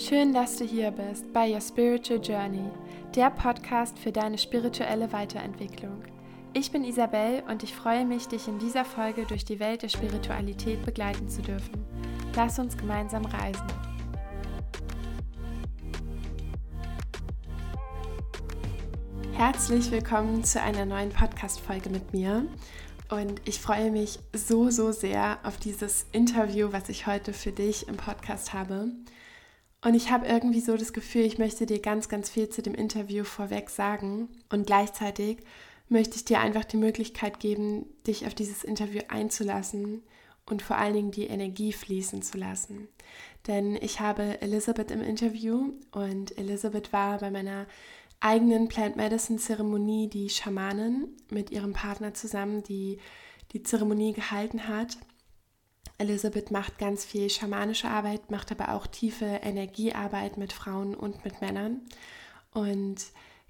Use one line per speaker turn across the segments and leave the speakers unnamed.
Schön, dass du hier bist bei Your Spiritual Journey, der Podcast für deine spirituelle Weiterentwicklung. Ich bin Isabel und ich freue mich, dich in dieser Folge durch die Welt der Spiritualität begleiten zu dürfen. Lass uns gemeinsam reisen. Herzlich willkommen zu einer neuen Podcast-Folge mit mir. Und ich freue mich so, so sehr auf dieses Interview, was ich heute für dich im Podcast habe. Und ich habe irgendwie so das Gefühl, ich möchte dir ganz, ganz viel zu dem Interview vorweg sagen. Und gleichzeitig möchte ich dir einfach die Möglichkeit geben, dich auf dieses Interview einzulassen und vor allen Dingen die Energie fließen zu lassen. Denn ich habe Elisabeth im Interview und Elisabeth war bei meiner eigenen Plant Medicine Zeremonie die Schamanin mit ihrem Partner zusammen, die die Zeremonie gehalten hat. Elisabeth macht ganz viel schamanische Arbeit, macht aber auch tiefe Energiearbeit mit Frauen und mit Männern. Und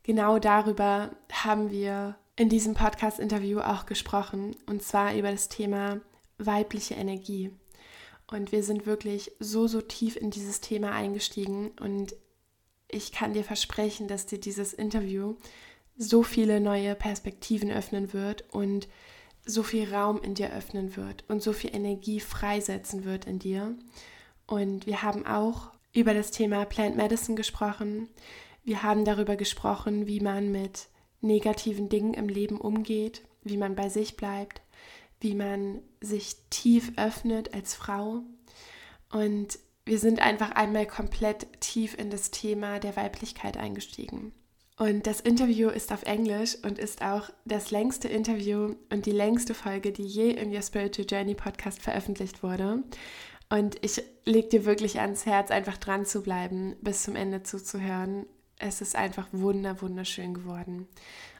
genau darüber haben wir in diesem Podcast-Interview auch gesprochen, und zwar über das Thema weibliche Energie. Und wir sind wirklich so, so tief in dieses Thema eingestiegen und ich kann dir versprechen, dass dir dieses Interview so viele neue Perspektiven öffnen wird und so viel Raum in dir öffnen wird und so viel Energie freisetzen wird in dir. Und wir haben auch über das Thema Plant Medicine gesprochen. Wir haben darüber gesprochen, wie man mit negativen Dingen im Leben umgeht, wie man bei sich bleibt, wie man sich tief öffnet als Frau. Und wir sind einfach einmal komplett tief in das Thema der Weiblichkeit eingestiegen. Und das Interview ist auf Englisch und ist auch das längste Interview und die längste Folge, die je im Your Spiritual Journey Podcast veröffentlicht wurde. Und ich lege dir wirklich ans Herz, einfach dran zu bleiben, bis zum Ende zuzuhören. Es ist einfach wunder, wunderschön geworden.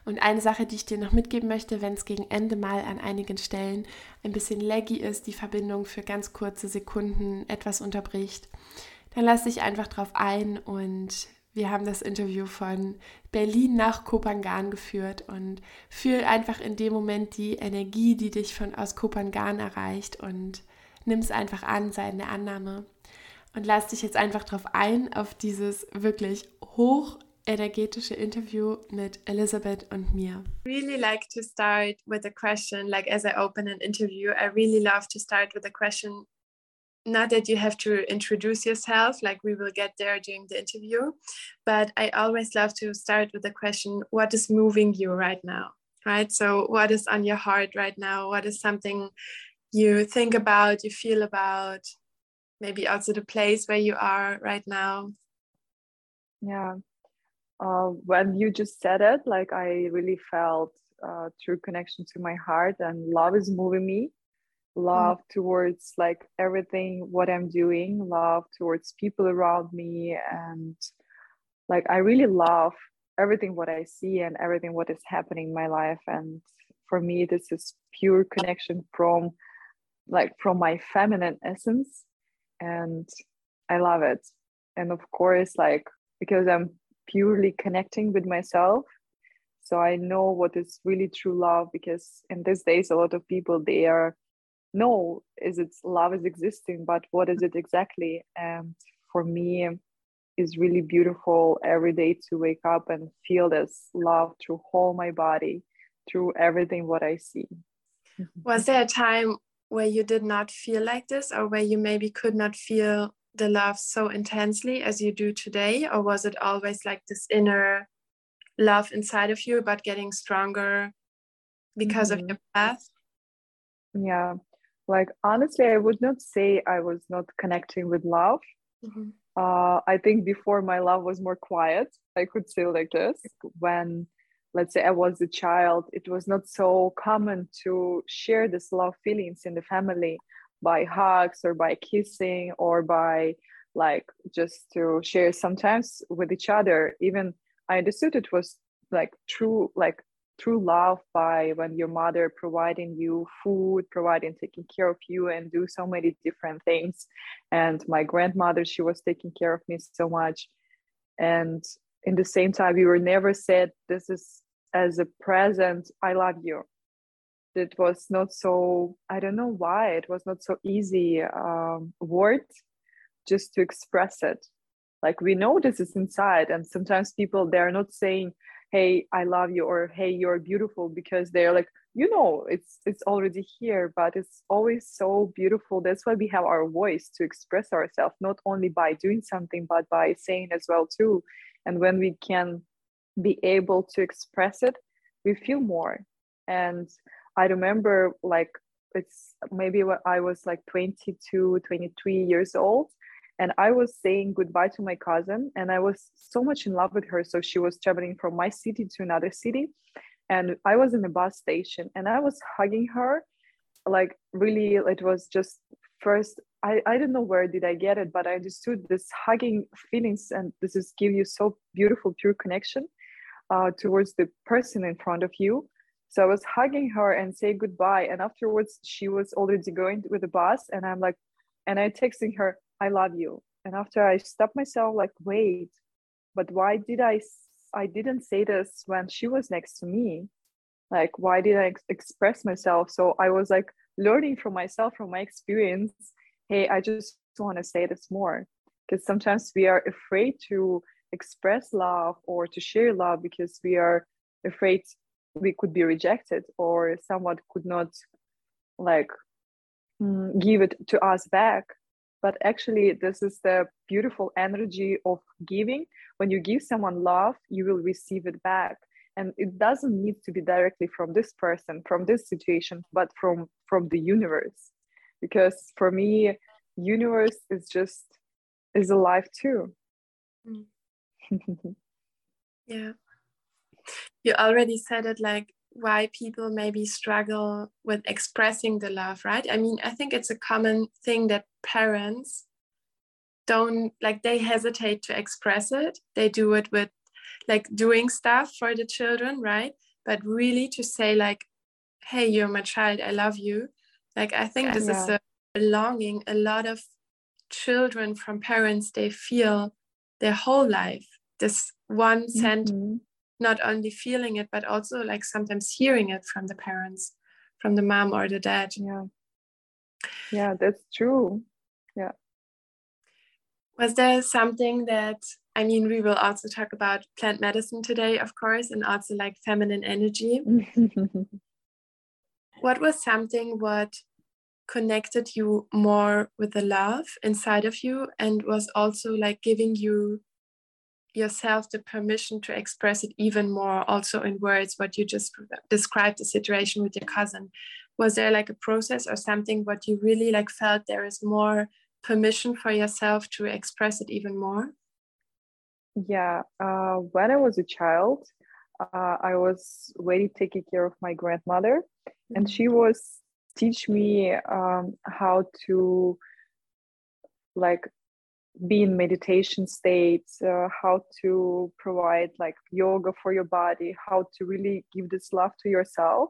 Und eine Sache, die ich dir noch mitgeben möchte, wenn es gegen Ende mal an einigen Stellen ein bisschen laggy ist, die Verbindung für ganz kurze Sekunden etwas unterbricht, dann lass dich einfach drauf ein und wir haben das Interview von Berlin nach Kopangan geführt und fühl einfach in dem Moment die Energie, die dich von aus Kopangan erreicht und nimm es einfach an, sei in der Annahme und lass dich jetzt einfach darauf ein, auf dieses wirklich hoch energetische Interview mit Elizabeth und mir. Really like to start with a question, like as I open an interview, I really love to start with a question not that you have to introduce yourself, like we will get there during the interview, but I always love to start with the question what is moving you right now? Right. So, what is on your heart right now? What is something you think about, you feel about, maybe also the place where you are right now?
Yeah. Uh, when you just said it, like I really felt uh, true connection to my heart, and love is moving me. Love mm. towards like everything what i'm doing love towards people around me and like i really love everything what i see and everything what is happening in my life and for me this is pure connection from like from my feminine essence and i love it and of course like because i'm purely connecting with myself so i know what is really true love because in these days a lot of people they are no is it love is existing but what is it exactly? And for me is really beautiful every day to wake up and feel this love through whole my body through everything what i see.
Was there a time where you did not feel like this or where you maybe could not feel the love so intensely as you do today? Or was it always like this inner love inside of you but getting stronger because mm-hmm. of your path?
Yeah like honestly i would not say i was not connecting with love. Mm-hmm. uh, i think before my love was more quiet i could say like this. When let's say i was a child it was not so common to share this love feelings in the family by hugs or by kissing or by like just to share sometimes with each other. Even i understood it was like true like true love by when your mother providing you food providing taking care of you and do so many different things. And my grandmother she was taking care of me so much. And in the same time we were never said this is as a present i love you. It was not so i don't know why it was not so easy um, word just to express it. Like we know this is inside and sometimes people they're not saying hey i love you or hey you're beautiful because they're like you know it's it's already here but it's always so beautiful. That's why we have our voice to express ourselves not only by doing something but by saying as well too. And when we can be able to express it we feel more. And i remember like it's maybe when i was like 22 23 years old and i was saying goodbye to my cousin and i was so much in love with her. So she was traveling from my city to another city and i was in the bus station and i was hugging her like really it was just first I, I don't know where did i get it but i understood this hugging feelings and this is give you so beautiful pure connection uh, towards the person in front of you. So i was hugging her and say goodbye and afterwards she was already going with the bus and i'm like and i texting her i love you and after i stopped myself like wait but why did i I didn't say this when she was next to me. Like, why did I ex- express myself? So I was like learning from myself, from my experience. Hey, I just want to say this more. Because sometimes we are afraid to express love or to share love because we are afraid we could be rejected or someone could not like mm, give it to us back but actually this is the beautiful energy of giving. When you give someone love you will receive it back. And it doesn't need to be directly from this person from this situation but from from the universe. Because for me universe is just is alive too. Mm.
yeah. You already said it like why people maybe struggle with expressing the love, right? I mean, I think it's a common thing that parents don't like, they hesitate to express it. They do it with like doing stuff for the children, right? But really to say, like, hey, you're my child, I love you. Like, I think this yeah. is a belonging a lot of children from parents, they feel their whole life. This one mm-hmm not only feeling it but also like sometimes hearing it from the parents from the mom or the dad.
Yeah. Yeah that's true. Yeah.
Was there something that i mean we will also talk about plant medicine today of course and also like feminine energy. What was something what connected you more with the love inside of you and was also like giving you yourself the permission to express it even more also in words what you just described the situation with your cousin was there like a process or something what you really like felt there is more permission for yourself to express it even more
yeah uh, when i was a child uh, i was really taking care of my grandmother mm-hmm. and she was teach me um, how to like be in meditation states uh, how to provide like yoga for your body how to really give this love to yourself.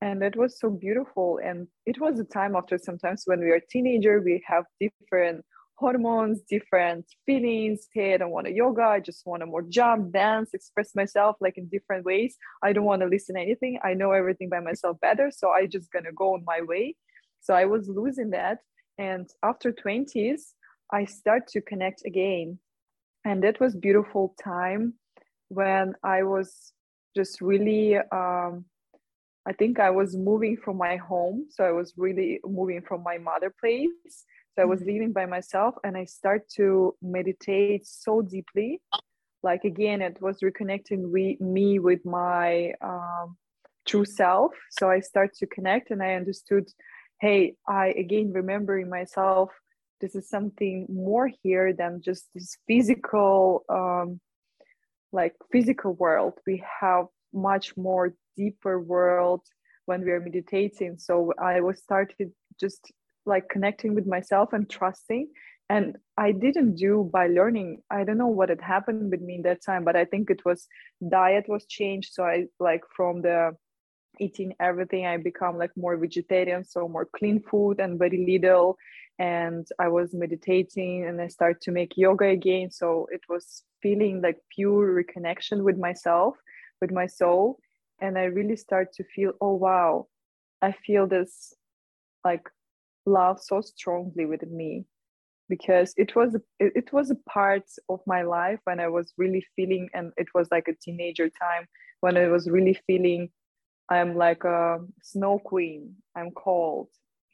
And it was so beautiful. And it was a time after sometimes when we are teenager we have different hormones different feelings. Hey i don't want to yoga. I just want to more jump dance express myself like in different ways. I don't want to listen anything. I know everything by myself better so i just gonna go on my way. So i was losing that. And after 20s I start to connect again. And that was beautiful time when I was just really um, I think I was moving from my home. So I was really moving from my mother place. So I was mm-hmm. living by myself and I start to meditate so deeply. Like again, it was reconnecting we, me with my um, true self. So I start to connect and I understood, hey, I again remembering myself this is something more here than just this physical um, like physical world. We have much more deeper world when we are meditating. So i was started just like connecting with myself and trusting. And i didn't do by learning. I don't know what had happened with me in that time but i think it was diet was changed. So i like from the eating everything i become like more vegetarian so more clean food and very little and i was meditating and i started to make yoga again. So it was feeling like pure reconnection with myself with my soul. And i really start to feel oh wow i feel this like love so strongly within me. Because it was it, it was a part of my life when I was really feeling and it was like a teenager time when I was really feeling I'm like a snow queen. I'm cold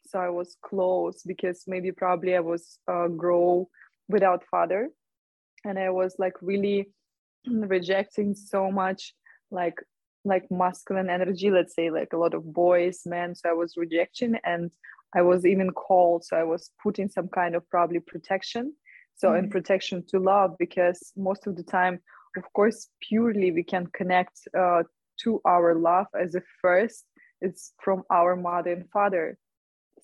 so I was close because maybe probably I was uh, grow without father. And I was like really rejecting so much like like masculine energy let's say like a lot of boys men. So i was rejection and i was even called. So i was put in some kind of probably protection. So mm-hmm. in protection to love because most of the time of course purely we can connect uh, to our love as a first. It's from our mother and father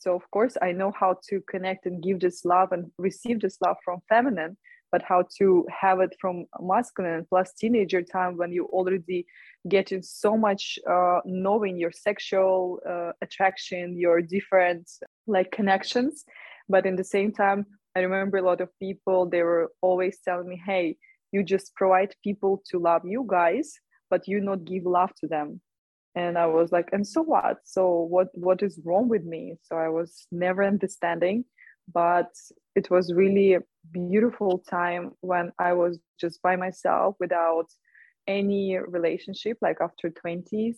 so of course i know how to connect and give this love and receive this love from feminine but how to have it from masculine plus teenager time when you already get in so much uh, knowing your sexual uh, attraction your different like connections. But in the same time i remember a lot of people they were always telling me hey you just provide people to love you guys but you not give love to them and i was like and so what so what what is wrong with me so i was never understanding but it was really a beautiful time when I was just by myself without any relationship, like after 20s,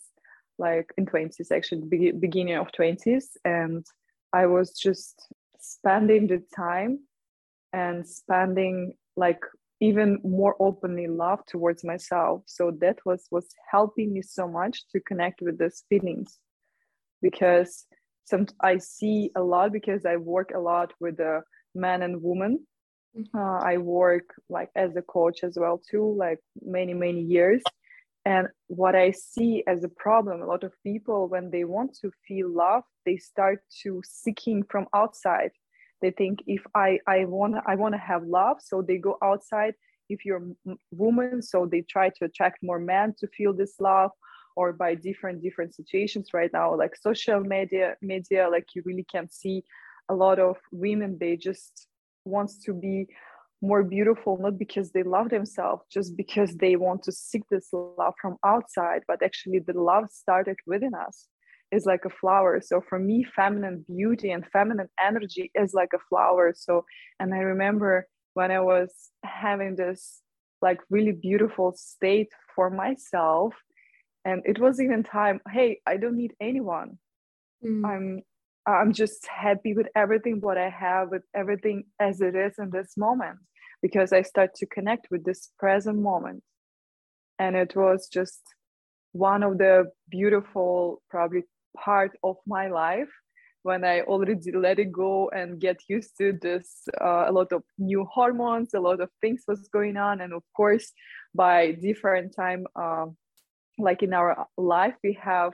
like in 20s, actually, be- beginning of 20s. And I was just spending the time and spending like even more openly love towards myself so that was was helping me so much to connect with those feelings because some I see a lot because I work a lot with the men and women. Mm-hmm. Uh, I work like as a coach as well too, like many many years. And what I see as a problem, a lot of people when they want to feel love, they start to seeking from outside. They think if I I want I want to have love, so they go outside. If you're a woman, so they try to attract more men to feel this love or by different different situations right now like social media media like you really can see a lot of women they just wants to be more beautiful not because they love themselves just because they want to seek this love from outside but actually the love started within us is like a flower. So for me feminine beauty and feminine energy is like a flower. So and i remember when i was having this like really beautiful state for myself and it was even time hey i don't need anyone. Mm. i'm i'm just happy with everything what i have with everything as it is in this moment because i start to connect with this present moment. And it was just one of the beautiful probably part of my life when I already let it go and get used to this, uh, a lot of new hormones, a lot of things was going on, and of course, by different time, uh, like in our life we have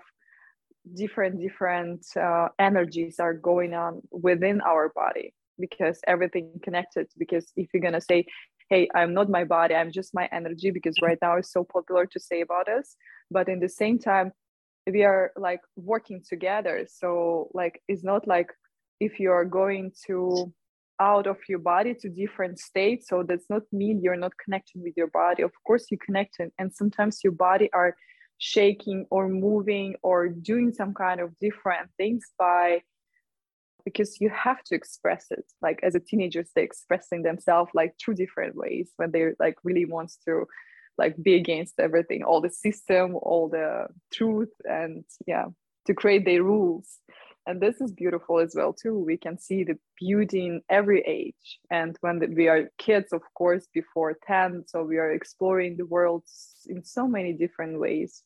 different different uh, energies are going on within our body because everything connected. Because if you're going to say hey i'm not my body i'm just my energy because right now it's so popular to say about us. But in the same time we are like working together. So like it's not like if you're going to out of your body to different states so that's not mean you're not connecting with your body. Of course you connect and sometimes your body are shaking or moving or doing some kind of different things by because you have to express it. Like as a teenagers they're expressing themselves like through different ways when they're like really wants to like be against everything all the system all the truth and yeah to create their rules. And this is beautiful as well too. We can see the beauty in every age. And when we are kids of course before 10 so we are exploring the world in so many different ways.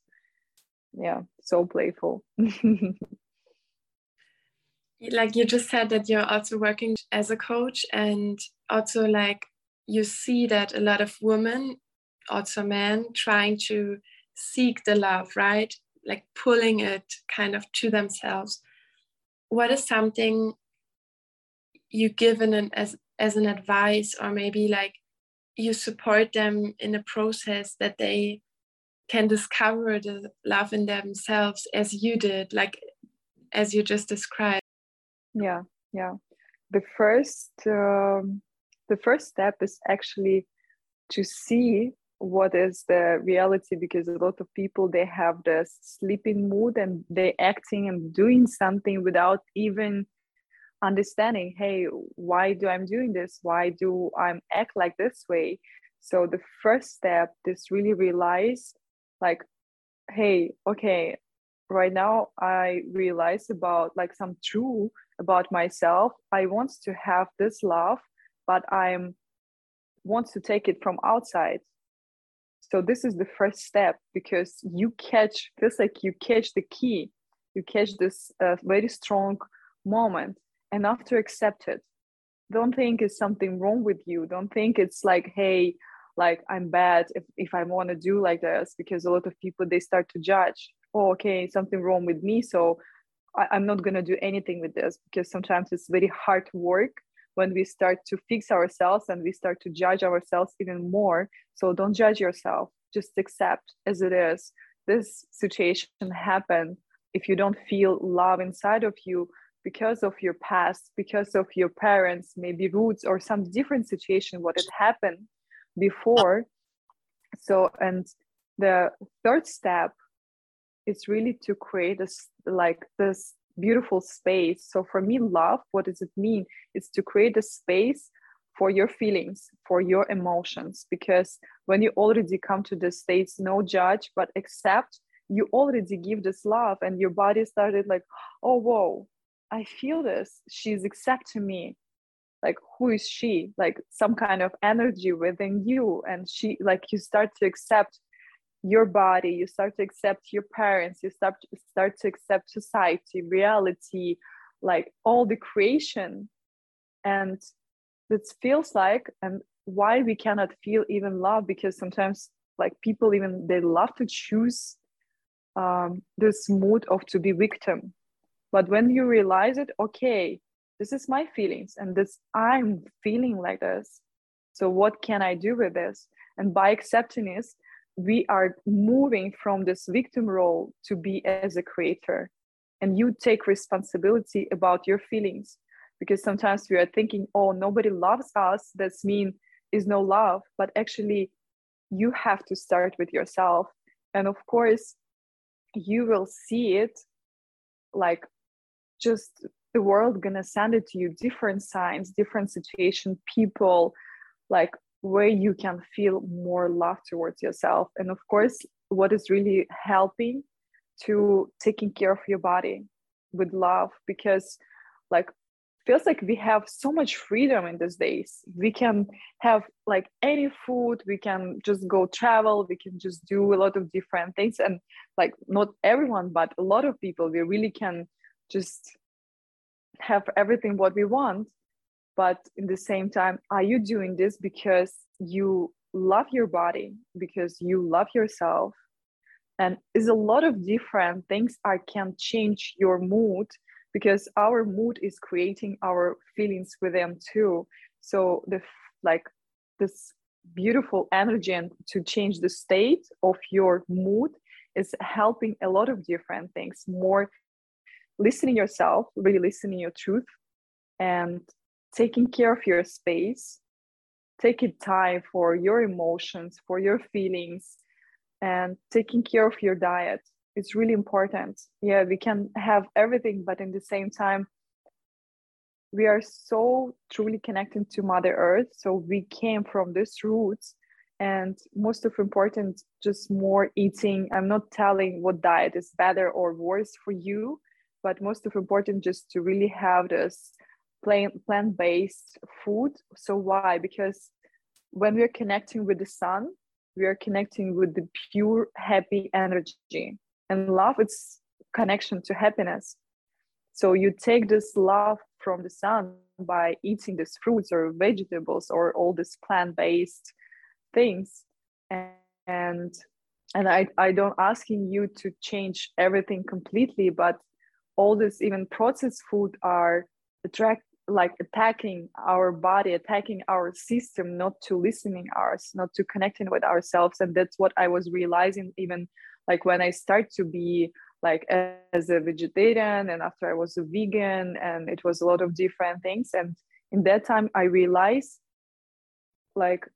Yeah so playful.
Like you just said that you're also working as a coach and also like you see that a lot of women also men trying to seek the love right? Like pulling it kind of to themselves. What is something you given an, as as an advice or maybe like you support them in a process that they can discover the love in themselves as you did like as you just described?
Yeah yeah. The first um, the first step is actually to see what is the reality because a lot of people they have this sleeping mood and they acting and doing something without even understanding hey why do i'm doing this? Why do i'm act like this way? So the first step is really realize like hey okay right now i realize about like some true about myself. I want to have this love but i'm want to take it from outside so this is the first step because you catch feels like you catch the key. You catch this uh, very strong moment enough to accept it. Don't think it's something wrong with you. Don't think it's like hey like i'm bad if, if i want to do like this because a lot of people they start to judge. Oh okay something wrong with me so I, i'm not going to do anything with this because sometimes it's very hard work when we start to fix ourselves and we start to judge ourselves even more. So don't judge yourself. Just accept as it is. This situation happened. If you don't feel love inside of you because of your past because of your parents maybe roots or some different situation what had happened before. So and the third step is really to create this like this beautiful space. So for me love what does it mean? It's to create a space for your feelings for your emotions because when you already come to the states no judge but accept you already give this love and your body started like oh whoa i feel this. She's accepting me. Like who is she? Like some kind of energy within you and she like you start to accept your body you start to accept your parents you start to, start to accept society reality like all the creation. And it feels like and why we cannot feel even love because sometimes like people even they love to choose um, this mood of to be victim. But when you realize it okay this is my feelings and this i'm feeling like this so what can i do with this? And by accepting this we are moving from this victim role to be as a creator. And you take responsibility about your feelings because sometimes we are thinking oh nobody loves us. That's mean is no love but actually you have to start with yourself. And of course you will see it like just the world gonna send it to you different signs different situation people like where you can feel more love towards yourself. And of course what is really helping to taking care of your body with love because like feels like we have so much freedom in these days. We can have like any food we can just go travel we can just do a lot of different things. And like not everyone but a lot of people we really can just have everything what we want but in the same time are you doing this because you love your body because you love yourself? And is a lot of different things i can change your mood because our mood is creating our feelings with them too. So the like this beautiful energy and to change the state of your mood is helping a lot of different things. More listening yourself really listening your truth and taking care of your space taking time for your emotions for your feelings and taking care of your diet it's really important. Yeah we can have everything but in the same time we are so truly connected to mother earth so we came from this roots and most of important just more eating. I'm not telling what diet is better or worse for you but most of important just to really have this plant plant-based food. So why? Because when we're connecting with the sun we are connecting with the pure happy energy. And love it's connection to happiness. So you take this love from the sun by eating these fruits or vegetables or all these plant-based things. And and, and I, I don't asking you to change everything completely but all this even processed food are attract like attacking our body attacking our system not to listening ours not to connecting with ourselves. And that's what i was realizing even like when i start to be like as a vegetarian and after i was a vegan and it was a lot of different things. And in that time i realized like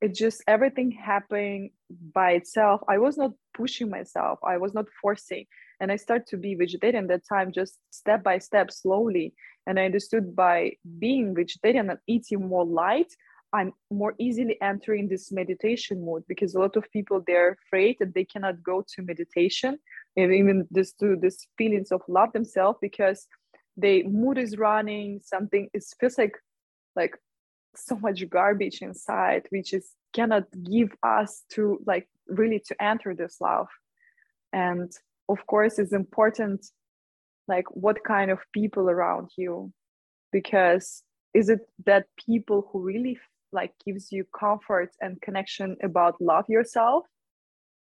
it just everything happening by itself. I was not pushing myself. I was not forcing. And i started to be vegetarian that time just step by step slowly and i understood by being vegetarian and eating more light i'm more easily entering this meditation mode because a lot of people they're afraid that they cannot go to meditation and even this to this feelings of love themselves because the mood is running something it feels like like so much garbage inside which is cannot give us to like really to enter this love. And of course it's important like what kind of people around you? Because is it that people who really like gives you comfort and connection about love yourself?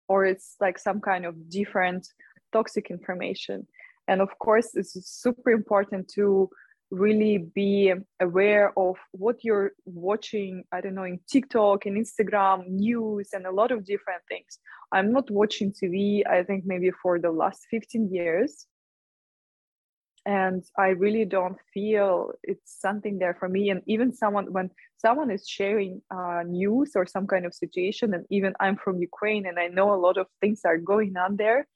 Or it's like some kind of different toxic information? And of course it's super important to really be aware of what you're watching i don't know in tiktok and instagram news and a lot of different things. I'm not watching tv i think maybe for the last 15 years and i really don't feel it's something there for me. And even someone when someone is sharing uh, news or some kind of situation and even i'm from ukraine and i know a lot of things are going on there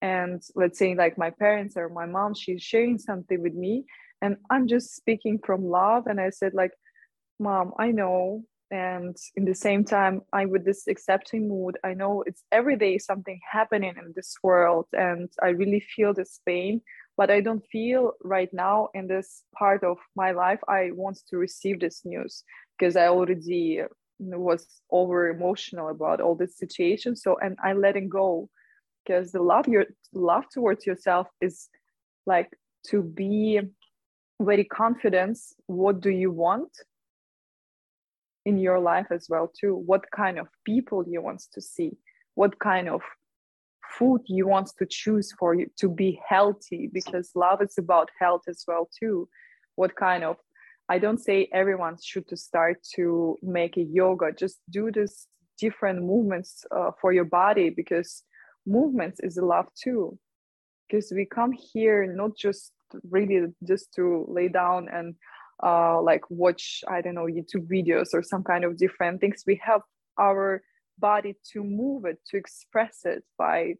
and let's say like my parents or my mom she's sharing something with me and i'm just speaking from love and i said like mom i know and in the same time i with this accepting mood. I know it's every day something happening in this world and i really feel this pain but i don't feel right now in this part of my life i want to receive this news because i already was over emotional about all this situation so and i'm letting go. Because the love your love towards yourself is like to be very confident what do you want in your life as well too? What kind of people you want to see? What kind of food you want to choose for you to be healthy because love is about health as well too. What kind of i don't say everyone should to start to make a yoga just do this different movements uh, for your body because movements is love too. Because we come here not just really just to lay down and uh, like watch i don't know youtube videos or some kind of different things. We have our body to move it to express it by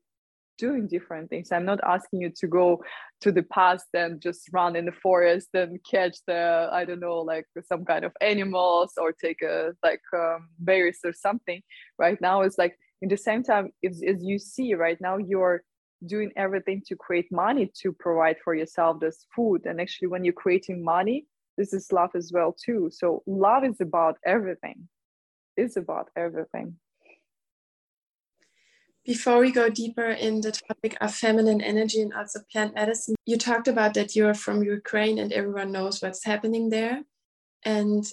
doing different things. I'm not asking you to go to the past and just run in the forest and catch the i don't know like some kind of animals or take a like um, berries or something. Right now it's like in the same time as, as you see right now you're doing everything to create money to provide for yourself this food. And actually when you're creating money this is love as well too. So love is about everything. It's about everything
before we go deeper in the topic of feminine energy and also plant medicine you talked about that you're from ukraine and everyone knows what's happening there. And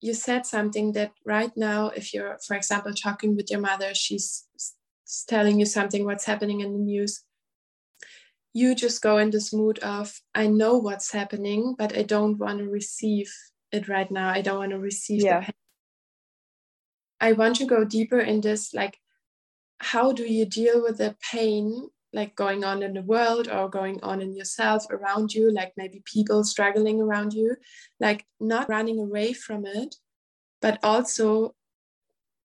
you said something that right now if you're for example talking with your mother she's telling you something what's happening in the news. You just go in this mood of i know what's happening but i don't want to receive it right now. I don't want to receive yeah. i want to go deeper in this like how do you deal with the pain like going on in the world or going on in yourself around you like maybe people struggling around you like not running away from it but also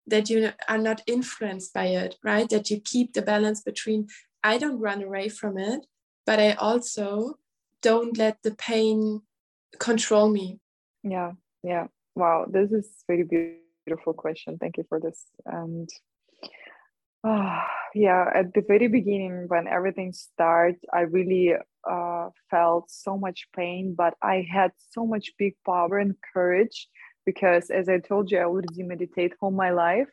that you are not influenced by it, right? That you keep the balance between I don't run away from it, but I also don't let the pain control me.
Yeah, yeah. Wow, this is very beautiful question. Thank you for this. And uh, yeah, at the very beginning, when everything started, I really uh, felt so much pain, but I had so much big power and courage because as I told you, I already meditate all my life.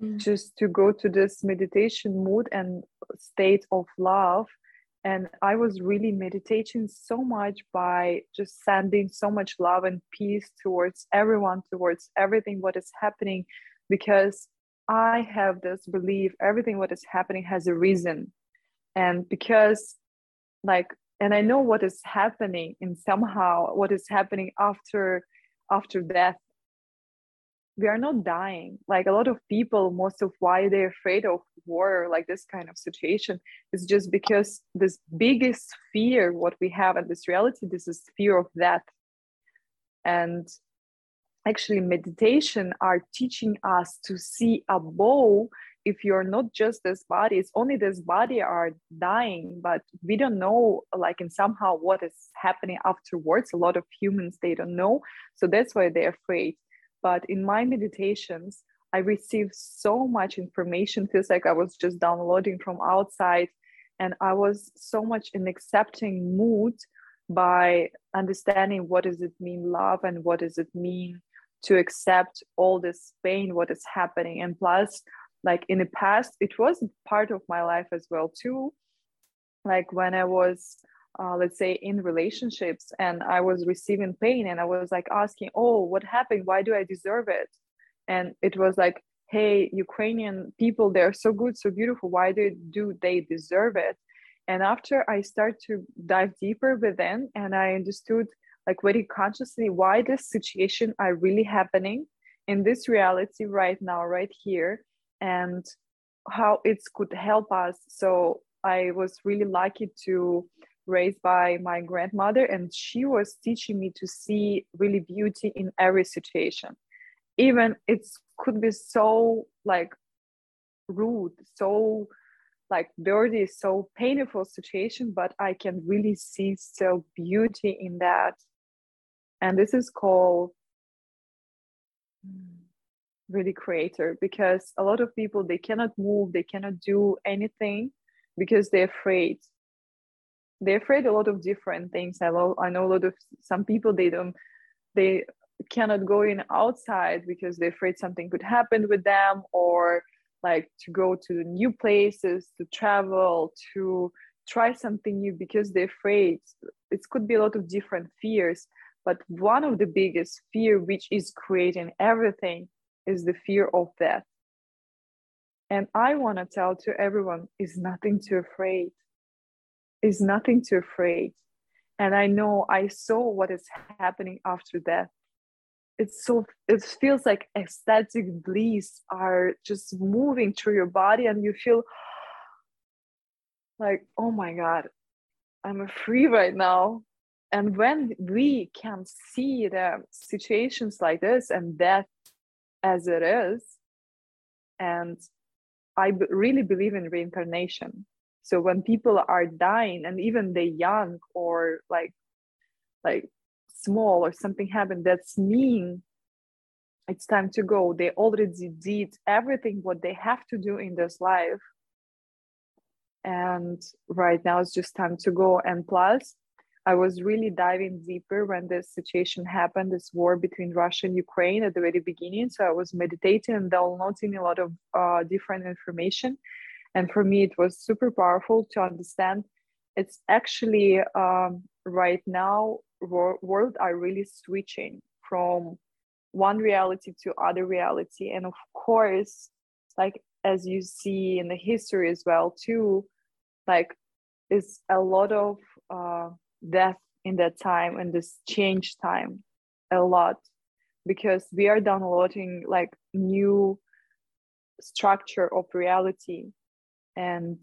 Mm. Just to go to this meditation mood and state of love. And I was really meditating so much by just sending so much love and peace towards everyone, towards everything what is happening, because I have this belief everything what is happening has a reason. And because like and I know what is happening and somehow what is happening after after death. We are not dying. Like a lot of people most of why they're afraid of war like this kind of situation is just because this biggest fear what we have in this reality this is fear of death. And actually meditation are teaching us to see above if you're not just this body it's only this body are dying but we don't know like in somehow what is happening afterwards. A lot of humans they don't know. So that's why they're afraid. But in my meditations i receive so much information. Feels like i was just downloading from outside. And i was so much in accepting mood by understanding what does it mean love and what does it mean to accept all this pain what is happening. And plus like in the past it was part of my life as well too. Like when i was uh, let's say in relationships and i was receiving pain and i was like asking oh what happened? Why do i deserve it? And it was like hey ukrainian people they're so good so beautiful. Why do, do they deserve it? And after i start to dive deeper within and i understood like very consciously why this situation are really happening in this reality right now right here and how it could help us. So i was really lucky to raised by my grandmother and she was teaching me to see really beauty in every situation. Even it could be so like rude so like dirty so painful situation but i can really see so beauty in that and this is called really creator because a lot of people they cannot move they cannot do anything because they're afraid. They're afraid a lot of different things. I know i know a lot of some people they don't they cannot go in outside because they're afraid something could happen with them or like to go to new places to travel to try something new because they're afraid. It could be a lot of different fears but one of the biggest fear which is creating everything is the fear of death. And i want to tell to everyone is nothing to afraid. Is nothing to afraid. And i know i saw what is happening after death. It's so it feels like ecstatic bliss are just moving through your body and you feel like oh my god i'm free right now and when we can see the situations like this and death as it is and i b- really believe in reincarnation. So when people are dying and even they young or like like small or something happened that's mean it's time to go. They already did everything what they have to do in this life. And right now it's just time to go. And plus I was really diving deeper when this situation happened, this war between Russia and Ukraine at the very beginning. So I was meditating and downloading a lot of uh, different information. And for me, it was super powerful to understand it's actually um, right now, wor- world are really switching from one reality to other reality. And of course, like as you see in the history as well, too, like is a lot of uh, death in that time and this change time a lot because we are downloading like new structure of reality. And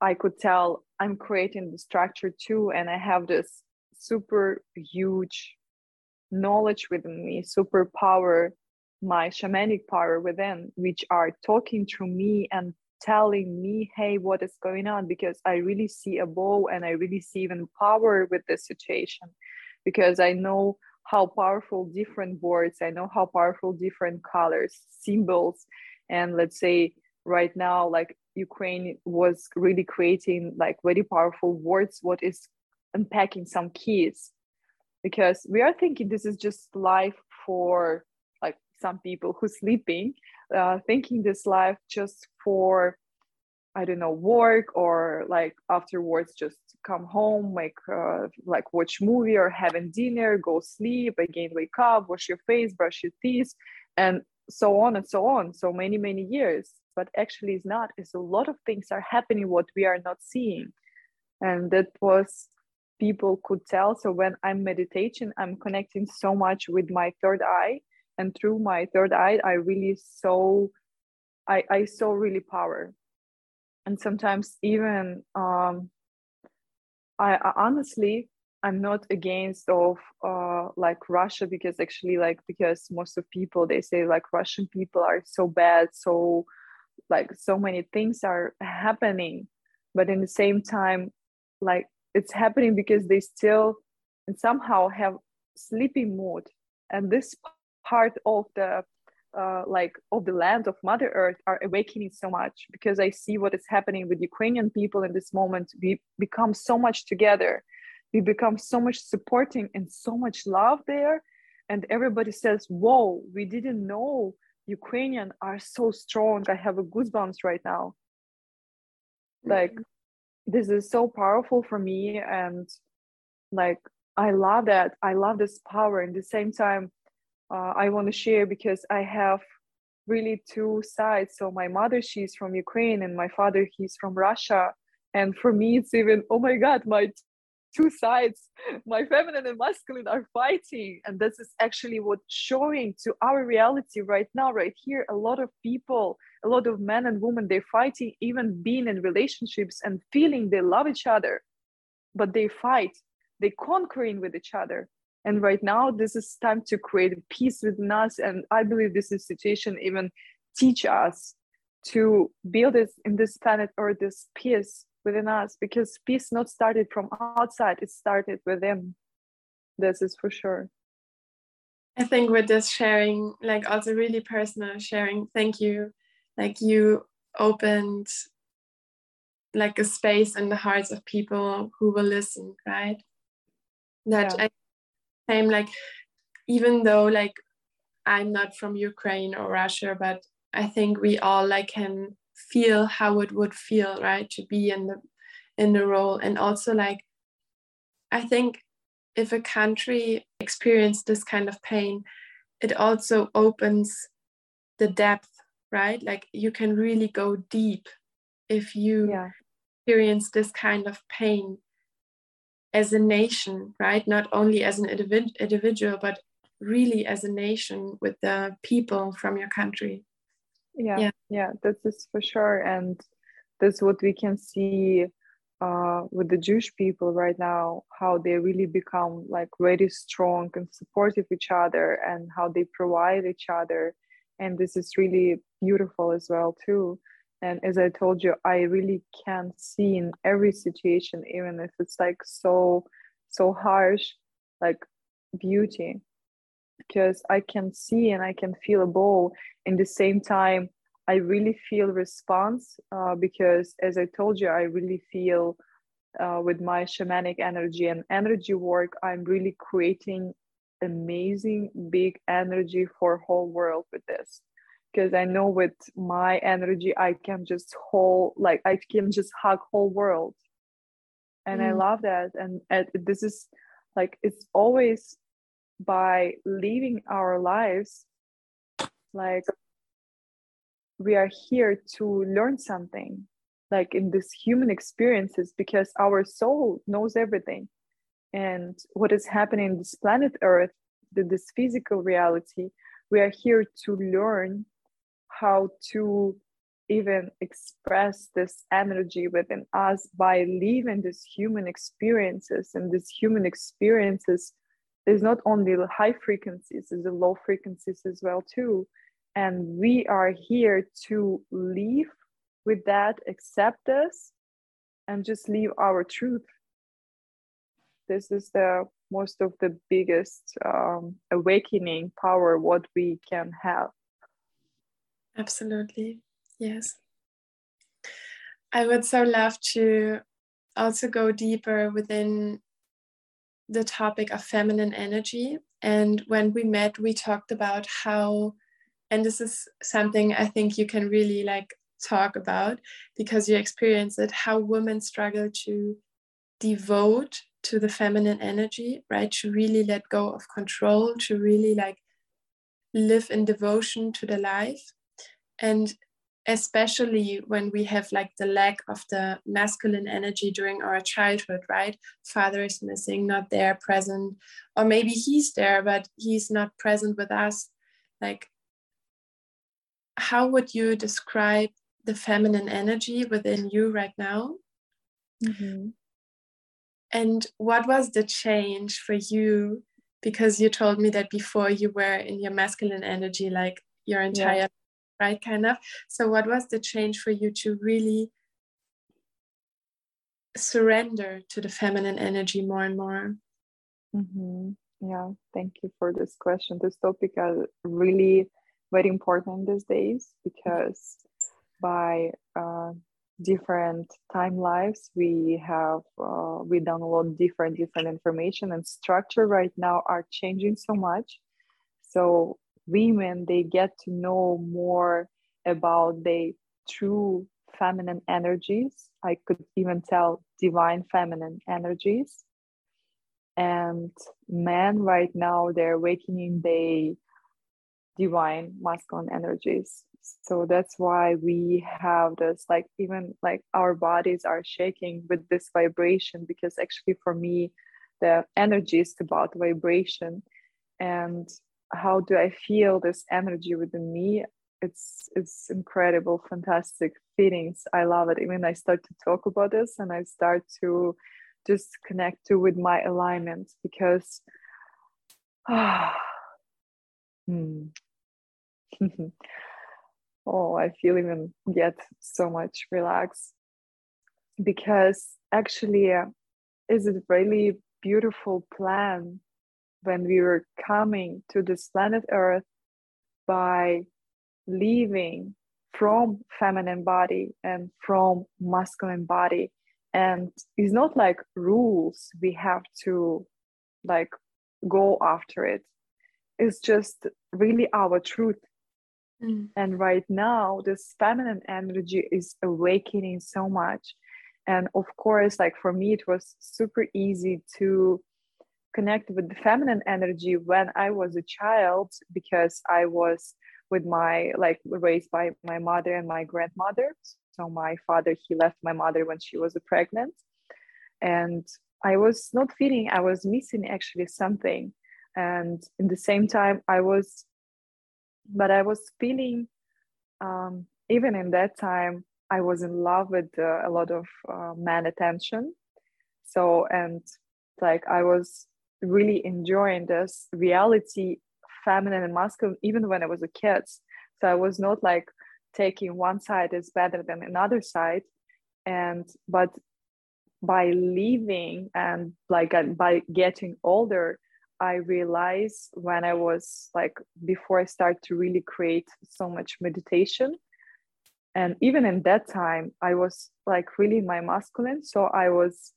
i could tell i'm creating the structure too and i have this super huge knowledge within me super power my shamanic power within which are talking through me and telling me hey what is going on? because i really see a bow and i really see even power with this situation. Because i know how powerful different words i know how powerful different colors symbols. And let's say right now like ukraine was really creating like very powerful words what is unpacking some keys. Because we are thinking this is just life for some people who's sleeping uh, thinking this life just for I don't know work or like afterwards just come home make uh, like watch movie or having dinner go sleep again wake up wash your face brush your teeth and so on and so on so many many years. But actually it's not. It's a lot of things are happening what we are not seeing. And that was people could tell. So when i'm meditating i'm connecting so much with my third eye and through my third eye i really saw i i saw really power. And sometimes even um i, I honestly I'm not against of uh, like Russia because actually like because most of people they say like Russian people are so bad, so like so many things are happening, but in the same time, like it's happening because they still and somehow have sleepy mood, and this part of the uh, like of the land of mother earth are awakening so much because i see what is happening with ukrainian people in this moment. We become so much together. We become so much supporting and so much love there. And everybody says whoa we didn't know ukrainian are so strong. I have a goosebumps right now. Mm-hmm. like this is so powerful for me and like i love that. I love this power. In the same time uh, i want to share because i have really two sides. So my mother she's from ukraine and my father he's from russia. And for me it's even oh my god my two sides my feminine and masculine are fighting. And this is actually what showing to our reality right now right here a lot of people a lot of men and women they're fighting even being in relationships and feeling they love each other but they fight they conquering with each other and right now this is time to create peace within us. And i believe this is situation even teach us to build this in this planet or this peace within us because peace not started from outside it started within. This is for sure.
I think with this sharing like also really personal sharing thank you. Like you opened like a space in the hearts of people who will listen right? That yeah. I same like even though like i'm not from ukraine or russia but i think we all like can feel how it would feel right to be in the in the role. And also like i think if a country experiences this kind of pain it also opens the depth right? Like you can really go deep if you yeah. experience this kind of pain as a nation right? Not only as an individual but really as a nation with the people from your country.
Yeah yeah, yeah this is for sure. And that's what we can see uh, with the jewish people right now how they really become like very strong and supportive each other and how they provide each other. And this is really beautiful as well too and as i told you i really can see in every situation even if it's like so so harsh like beauty because I can see and I can feel a bow. In the same time, I really feel response uh, because, as I told you, I really feel uh, with my shamanic energy and energy work, I'm really creating amazing big energy for whole world with this because i know with my energy i can just whole like i can just hug whole world. And mm. i love that. And, and this is like it's always by living our lives like we are here to learn something like in this human experiences because our soul knows everything. And what is happening in this planet earth this physical reality we are here to learn how to even express this energy within us by living these human experiences. And these human experiences is not only the high frequencies there's the low frequencies as well too. And we are here to live with that accept this and just live our truth. This is the most of the biggest um, awakening power what we can have
absolutely yes i would so love to also go deeper within the topic of feminine energy. And when we met, we talked about how, and this is something I think you can really like talk about because you experience it, how women struggle to devote to the feminine energy, right? To really let go of control, to really like live in devotion to the life. And especially when we have like the lack of the masculine energy during our childhood right father is missing not there present or maybe he's there but he's not present with us like how would you describe the feminine energy within you right now
mm-hmm.
And what was the change for you? Because you told me that before you were in your masculine energy, like your entire yeah. Right kind of. So what was the change for you to really surrender to the feminine energy more and more?
Mm-hmm. Yeah, thank you for this question. This topic is really very important these days because by uh, different time lives we have uh, we download different different information and structure right now are changing so much so women they get to know more about their true feminine energies. I could even tell divine feminine energies. And men right now they're awakening the divine masculine energies. So that's why we have this like even like our bodies are shaking with this vibration because actually for me the energy is about vibration. And how do i feel this energy within me? It's it's incredible fantastic feelings. I love it. Even i start to talk about this and i start to just connect to with my alignment because ah, hmm. oh i feel even get so much relaxed because actually uh, is it really beautiful plan when we were coming to this planet earth by leaving from feminine body and from masculine body and it's not like rules we have to like go after it it's just really our truth Mm. And right now, this feminine energy is awakening so much. And of course, like for me, it was super easy to connect with the feminine energy when I was a child because I was with my like raised by my mother and my grandmother. So my father he left my mother when she was pregnant, and I was not feeling I was missing actually something. And in the same time, I was but I was feeling, um, even in that time, I was in love with uh, a lot of uh, man attention. So, and like I was really enjoying this reality, feminine and masculine, even when I was a kid. So I was not like taking one side is better than another side. And, but by leaving and like by getting older, I realized when I was like before I start to really create so much meditation. And even in that time, I was like really my masculine. So I was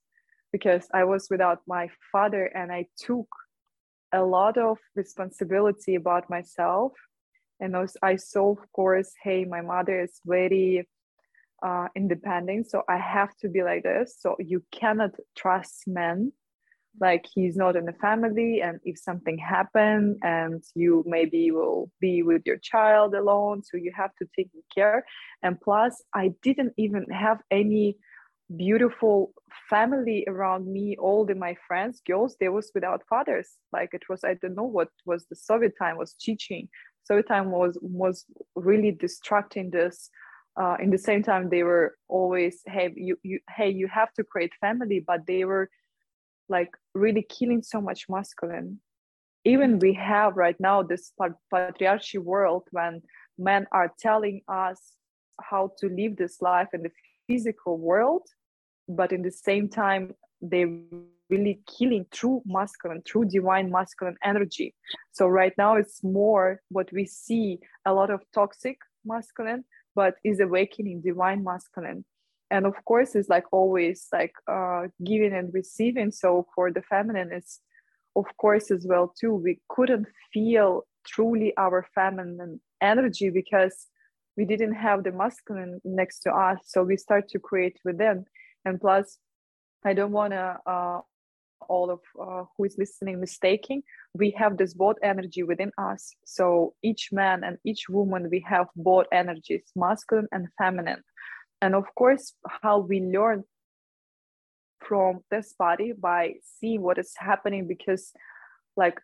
because I was without my father and I took a lot of responsibility about myself. And I saw, of course, hey, my mother is very uh, independent. So I have to be like this. So you cannot trust men like he's not in the family and if something happened and you maybe will be with your child alone so you have to take care and plus i didn't even have any beautiful family around me all the my friends girls they was without fathers. Like it was i don't know what was the soviet time was teaching. Soviet time was was really distracting this uh, in the same time they were always hey you, you hey you have to create family but they were like really killing so much masculine. Even we have right now this patriarchy world when men are telling us how to live this life in the physical world but in the same time they're really killing true masculine true divine masculine energy. So right now it's more what we see a lot of toxic masculine but is awakening divine masculine. And of course it's like always like uh, giving and receiving. So for the feminine it's of course as well too we couldn't feel truly our feminine energy because we didn't have the masculine next to us. So we start to create within and plus i don't want to uh, all of uh, who is listening mistaking we have this both energy within us. So each man and each woman we have both energies masculine and feminine. And of course how we learn from this body by seeing what is happening because like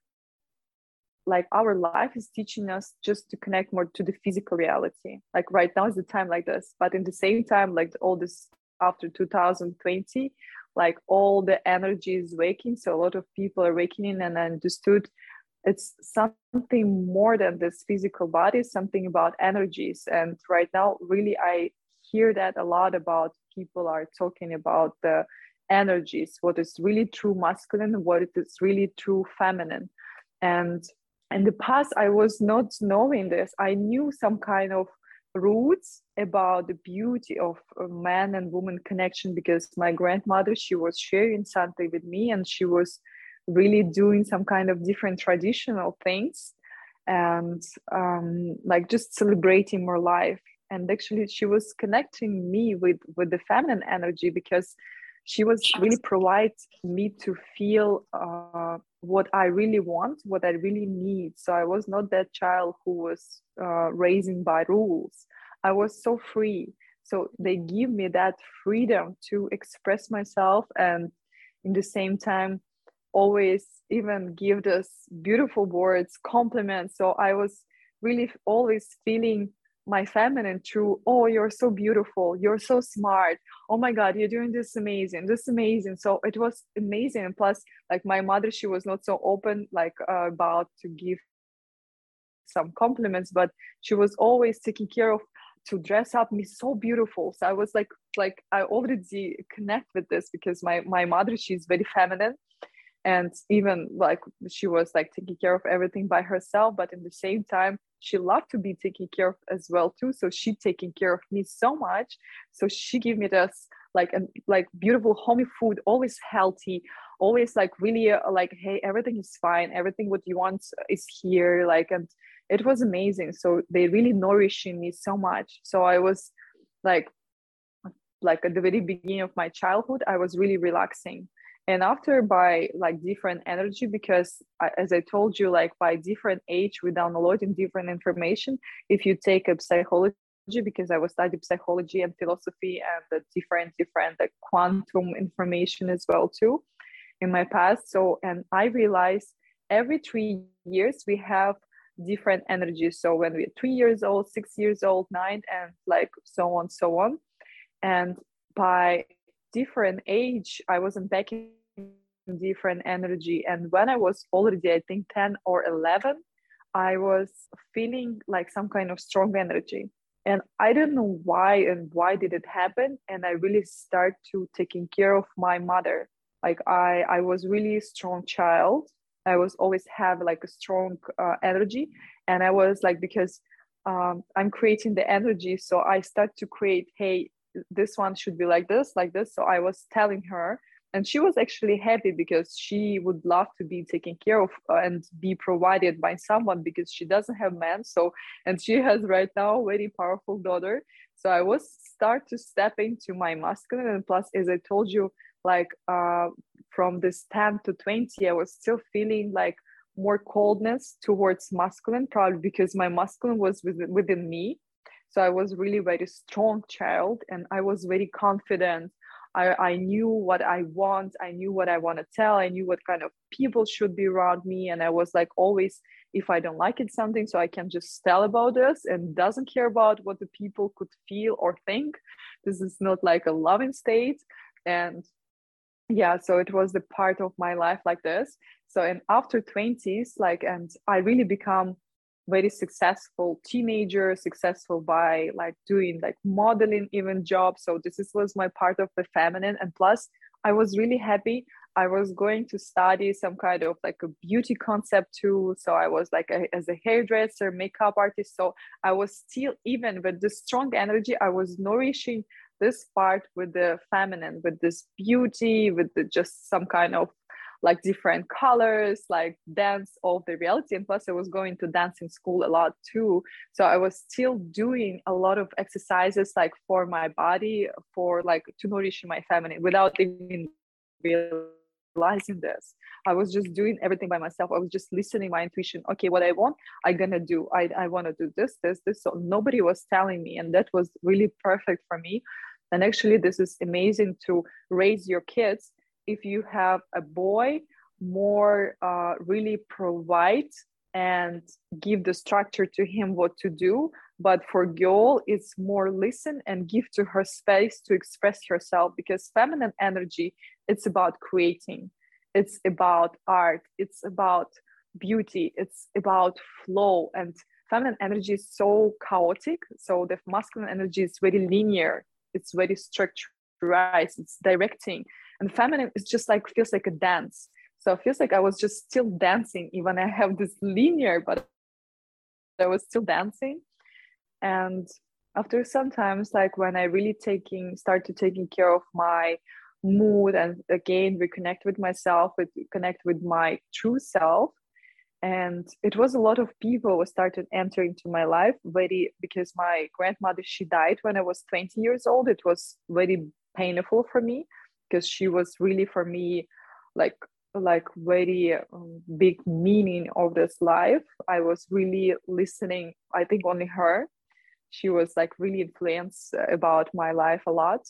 like our life is teaching us just to connect more to the physical reality. Like right now is the time like this but in the same time like all this after 2020 like all the energy is waking so a lot of people are waking in and understood. It's something more than this physical body something about energies. And right now really i hear that a lot about people are talking about the energies what is really true masculine what is really true feminine. And in the past i was not knowing this. I knew some kind of roots about the beauty of man and woman connection because my grandmother she was sharing something with me and she was really doing some kind of different traditional things and um, like just celebrating more life. And actually she was connecting me with with the feminine energy because she was really provide me to feel uh, what I really want, what I really need. So I was not that child who was uh, raising by rules. I was so free. So they give me that freedom to express myself and in the same time always even give us beautiful words, compliments. So I was really always feeling my feminine through oh you're so beautiful. You're so smart. Oh my god you're doing this amazing. This amazing. So it was amazing. And plus like my mother she was not so open like uh, about to give some compliments but she was always taking care of to dress up me so beautiful. So i was like like i already connect with this because my my mother she's very feminine. And even like she was like taking care of everything by herself but in the same time she loved to be taken care of as well too so she taking care of me so much. So she gave me this like and like beautiful homey food always healthy always like really uh, like hey everything is fine. Everything what you want is here like and it was amazing. So they really nourishing me so much. So i was like like at the very beginning of my childhood i was really relaxing and after by like different energy because as i told you like by different age we downloading different information. If you take a psychology because i was studying psychology and philosophy and the different different like quantum information as well too in my past. So and i realized every three years we have different energies. So when we're three years old six years old nine and like so on so on. And by different age i was unpacking different energy. And when i was already i think 10 or 11 i was feeling like some kind of strong energy. And i don't know why and why did it happen. And i really start to taking care of my mother. Like i i was really strong child. I was always have like a strong uh, energy. And i was like because um, i'm creating the energy so i start to create hey this one should be like this like this. So i was telling her and she was actually happy because she would love to be taken care of uh, and be provided by someone because she doesn't have men so and she has right now a very powerful daughter. So i was start to step into my masculine and plus as i told you like uh, from this 10 to 20 i was still feeling like more coldness towards masculine probably because my masculine was within, within me so i was really very strong child and i was very confident I, I knew what I want. I knew what I want to tell. I knew what kind of people should be around me. And I was like always, if I don't like it something, so I can just tell about this and doesn't care about what the people could feel or think. This is not like a loving state. And yeah, so it was the part of my life like this. So and after 20s, like and I really become very successful teenager successful by like doing like modeling even jobs. So this is, was my part of the feminine. And plus i was really happy. I was going to study some kind of like a beauty concept too. So i was like a, as a hairdresser makeup artist. So i was still even with the strong energy i was nourishing this part with the feminine with this beauty with the, just some kind of like different colors, like dance of the reality. And plus, I was going to dancing school a lot too. So I was still doing a lot of exercises like for my body, for like to nourish my family without even realizing this. I was just doing everything by myself. I was just listening my intuition. Okay, what I want, I'm gonna do. I, I wanna do this, this, this. So nobody was telling me. And that was really perfect for me. And actually, this is amazing to raise your kids if you have a boy more uh, really provide and give the structure to him what to do. But for girl it's more listen and give to her space to express herself because feminine energy it's about creating. It's about art. It's about beauty. It's about flow. And feminine energy is so chaotic. So the masculine energy is very linear. It's very structured it's directing and feminine is just like feels like a dance so it feels like I was just still dancing, even I have this linear, but I was still dancing. And after sometimes, like when I really taking started taking care of my mood and again reconnect with myself, with connect with my true self. And it was a lot of people who started entering to my life very because my grandmother she died when I was 20 years old. It was very painful for me because she was really for me like like very um, big meaning of this life. I was really listening i think only her. She was like really influenced about my life a lot.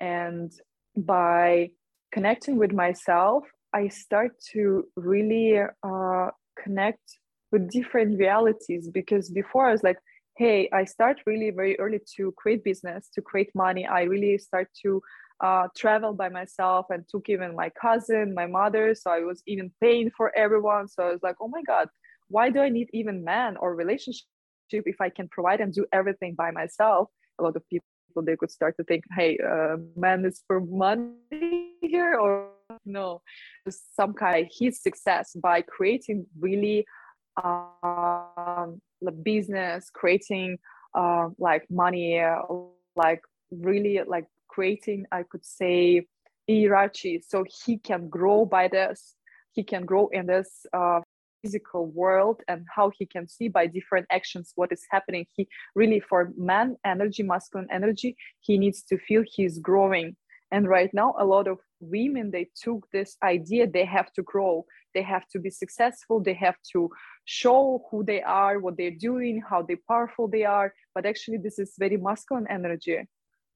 And by connecting with myself i start to really uh, connect with different realities. Because before i was like hey i start really very early to create business to create money. I really start to uh, traveled by myself and took even my cousin, my mother. So I was even paying for everyone. So I was like, oh my God, why do I need even man or relationship if I can provide and do everything by myself? A lot of people they could start to think, hey, uh, man is for money here or no, some kind of his success by creating really um, business, creating uh, like money, like really like creating, I could say, hierarchy. So he can grow by this. He can grow in this uh, physical world and how he can see by different actions what is happening. He really, for man energy, masculine energy, he needs to feel he's growing. And right now, a lot of women they took this idea they have to grow they have to be successful they have to show who they are what they're doing how they powerful they are but actually this is very masculine energy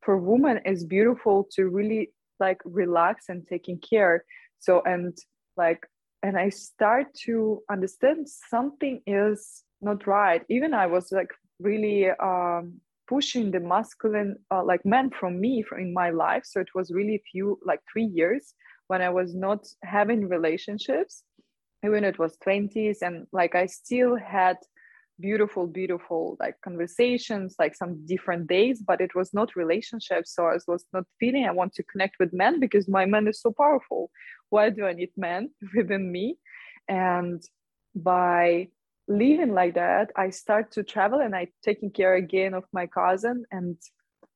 for women it's beautiful to really like relax and taking care. So and like and i start to understand something is not right. Even i was like really um pushing the masculine uh, like men from me from in my life. So it was really few like three years when i was not having relationships. Even it was 20s and like i still had beautiful beautiful like conversations like some different days but it was not relationships so i was not feeling i want to connect with men because my man is so powerful. Why do i need men within me? And by living like that i start to travel and i taking care again of my cousin and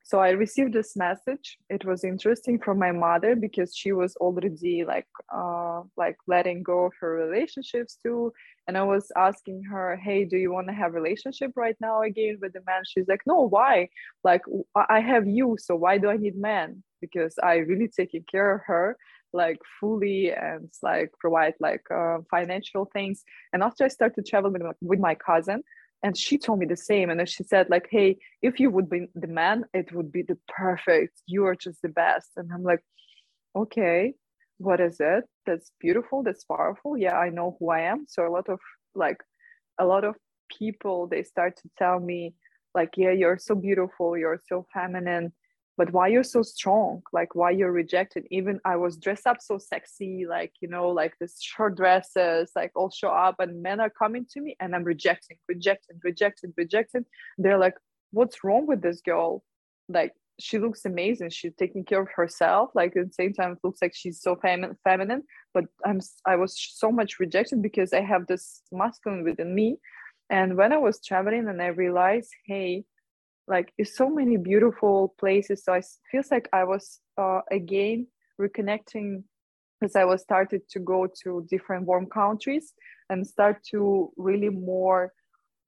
so i received this message. It was interesting from my mother because she was already like uh, like letting go of her relationships too. And i was asking her hey do you want to have relationship right now again with the man? She's like no why? Like i have you so why do i need men because i really taking care of her like fully and like provide like uh, financial things. And after i started traveling with my cousin and she told me the same. And then she said like hey if you would be the man it would be the perfect you are just the best. And i'm like okay what is it? That's beautiful that's powerful. Yeah i know who i am. So a lot of like a lot of people they start to tell me like yeah you're so beautiful you're so feminine but why you're so strong? Like why you're rejected? Even i was dressed up so sexy like you know like this short dresses like all show up and men are coming to me and i'm rejecting rejecting rejecting rejecting. They're like what's wrong with this girl? Like she looks amazing. She's taking care of herself. Like at the same time it looks like she's so fem- feminine. But i'm i was so much rejected because i have this masculine within me. And when i was traveling and i realized hey like it's so many beautiful places. So i feels like i was uh, again reconnecting as i was started to go to different warm countries and start to really more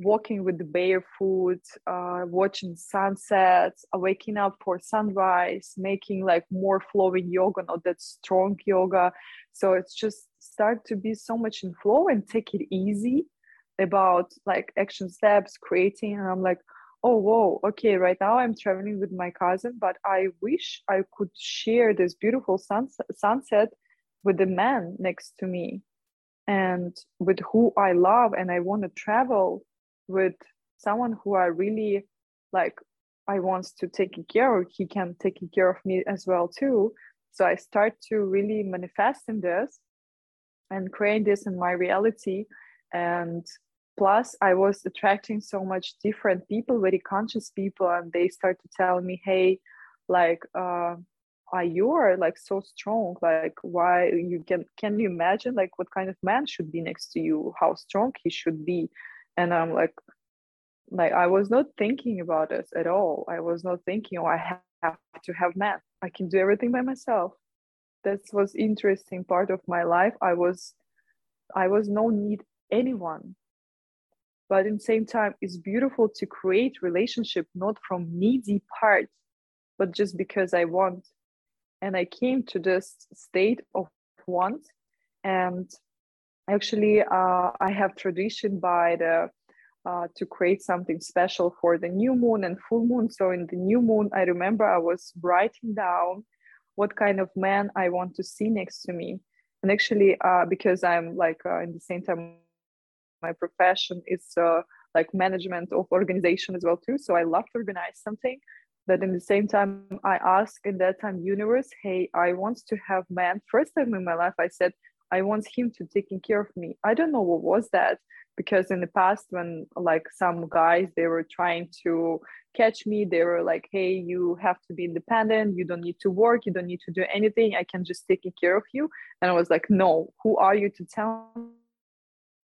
walking with the barefoot uh, watching sunsets waking up for sunrise making like more flowing yoga not that strong yoga. So it's just start to be so much in flow and take it easy about like action steps creating. And i'm like oh whoa okay right now i'm traveling with my cousin but i wish i could share this beautiful sunset, sunset with the man next to me and with who I love and I want to travel with someone who I really like I want to take care of, he can take care of me as well too. So I start to really manifest in this and create this in my reality. And plus I was attracting so much different people, very conscious people, and they start to tell me, hey, like uh are you are like so strong? Like why you can can you imagine like what kind of man should be next to you? How strong he should be? And i'm like like i was not thinking about this at all. I was not thinking oh i have to have man. I can do everything by myself. That was interesting part of my life. I was i was no need anyone but in the same time it's beautiful to create relationship not from needy part but just because i want. And i came to this state of want and actually uh, i have tradition by the uh, to create something special for the new moon and full moon. So in the new moon i remember i was writing down what kind of man i want to see next to me. And actually uh, because i'm like uh, in the same time my profession is uh, like management of organization as well too so i love to organize something but in the same time i ask in that time universe hey i want to have man. First time in my life i said i want him to taking care of me. I don't know what was that because in the past when like some guys they were trying to catch me they were like hey you have to be independent you don't need to work you don't need to do anything i can just take care of you. And i was like no who are you to tell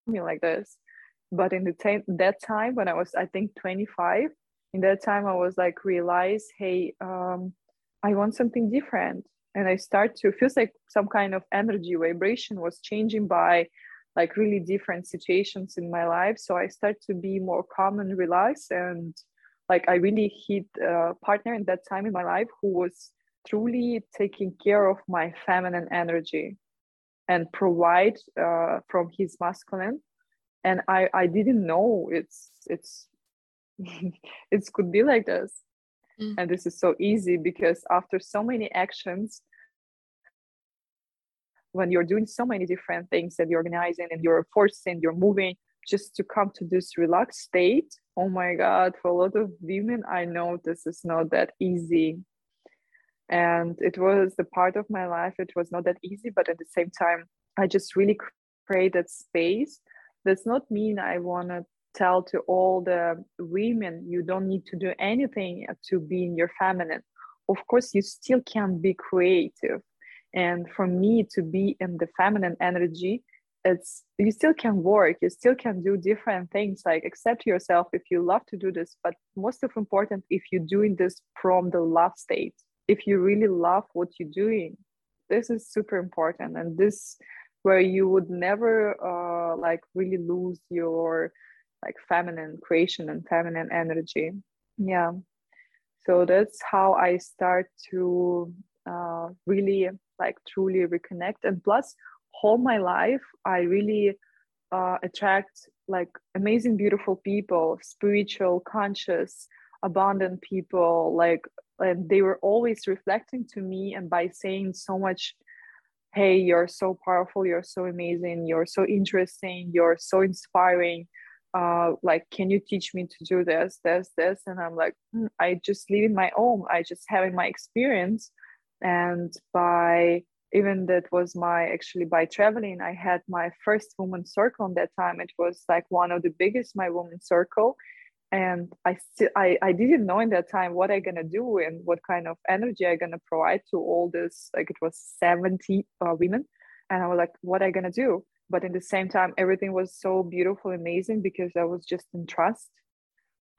me like this. But in the t- that time when i was i think 25 in that time i was like realize hey um, i want something different. And i start to feels like some kind of energy vibration was changing by like really different situations in my life. So i start to be more calm and relaxed. And like i really hit a partner in that time in my life who was truly taking care of my feminine energy and provide uh, from his masculine. And i i didn't know it's it's it could be like this. Mm. and this is so easy because after so many actions when you're doing so many different things and you're organizing and you're forcing you're moving just to come to this relaxed state oh my god for a lot of women i know this is not that easy and it was the part of my life it was not that easy but at the same time i just really created space. Does not mean i want to tell to all the women you don't need to do anything to be in your feminine. Of course you still can be creative. And for me to be in the feminine energy it's you still can work you still can do different things like accept yourself if you love to do this but most of important if you're doing this from the love state if you really love what you're doing this is super important. And this where you would never uh, like really lose your like feminine creation and feminine energy. Yeah. So that's how i start to uh, really like truly reconnect. And plus whole my life i really uh, attract like amazing beautiful people spiritual conscious abundant people like and they were always reflecting to me and by saying so much hey you're so powerful you're so amazing you're so interesting you're so inspiring uh, like can you teach me to do this this this? And i'm like mm, i just live in my own i just having my experience. And by even that was my actually by traveling i had my first woman circle in that time. It was like one of the biggest my woman circle and i still I, I didn't know in that time what i'm gonna do and what kind of energy i'm gonna provide to all this like it was 70 uh, women. And i was like what i gonna do? But in the same time everything was so beautiful amazing because i was just in trust.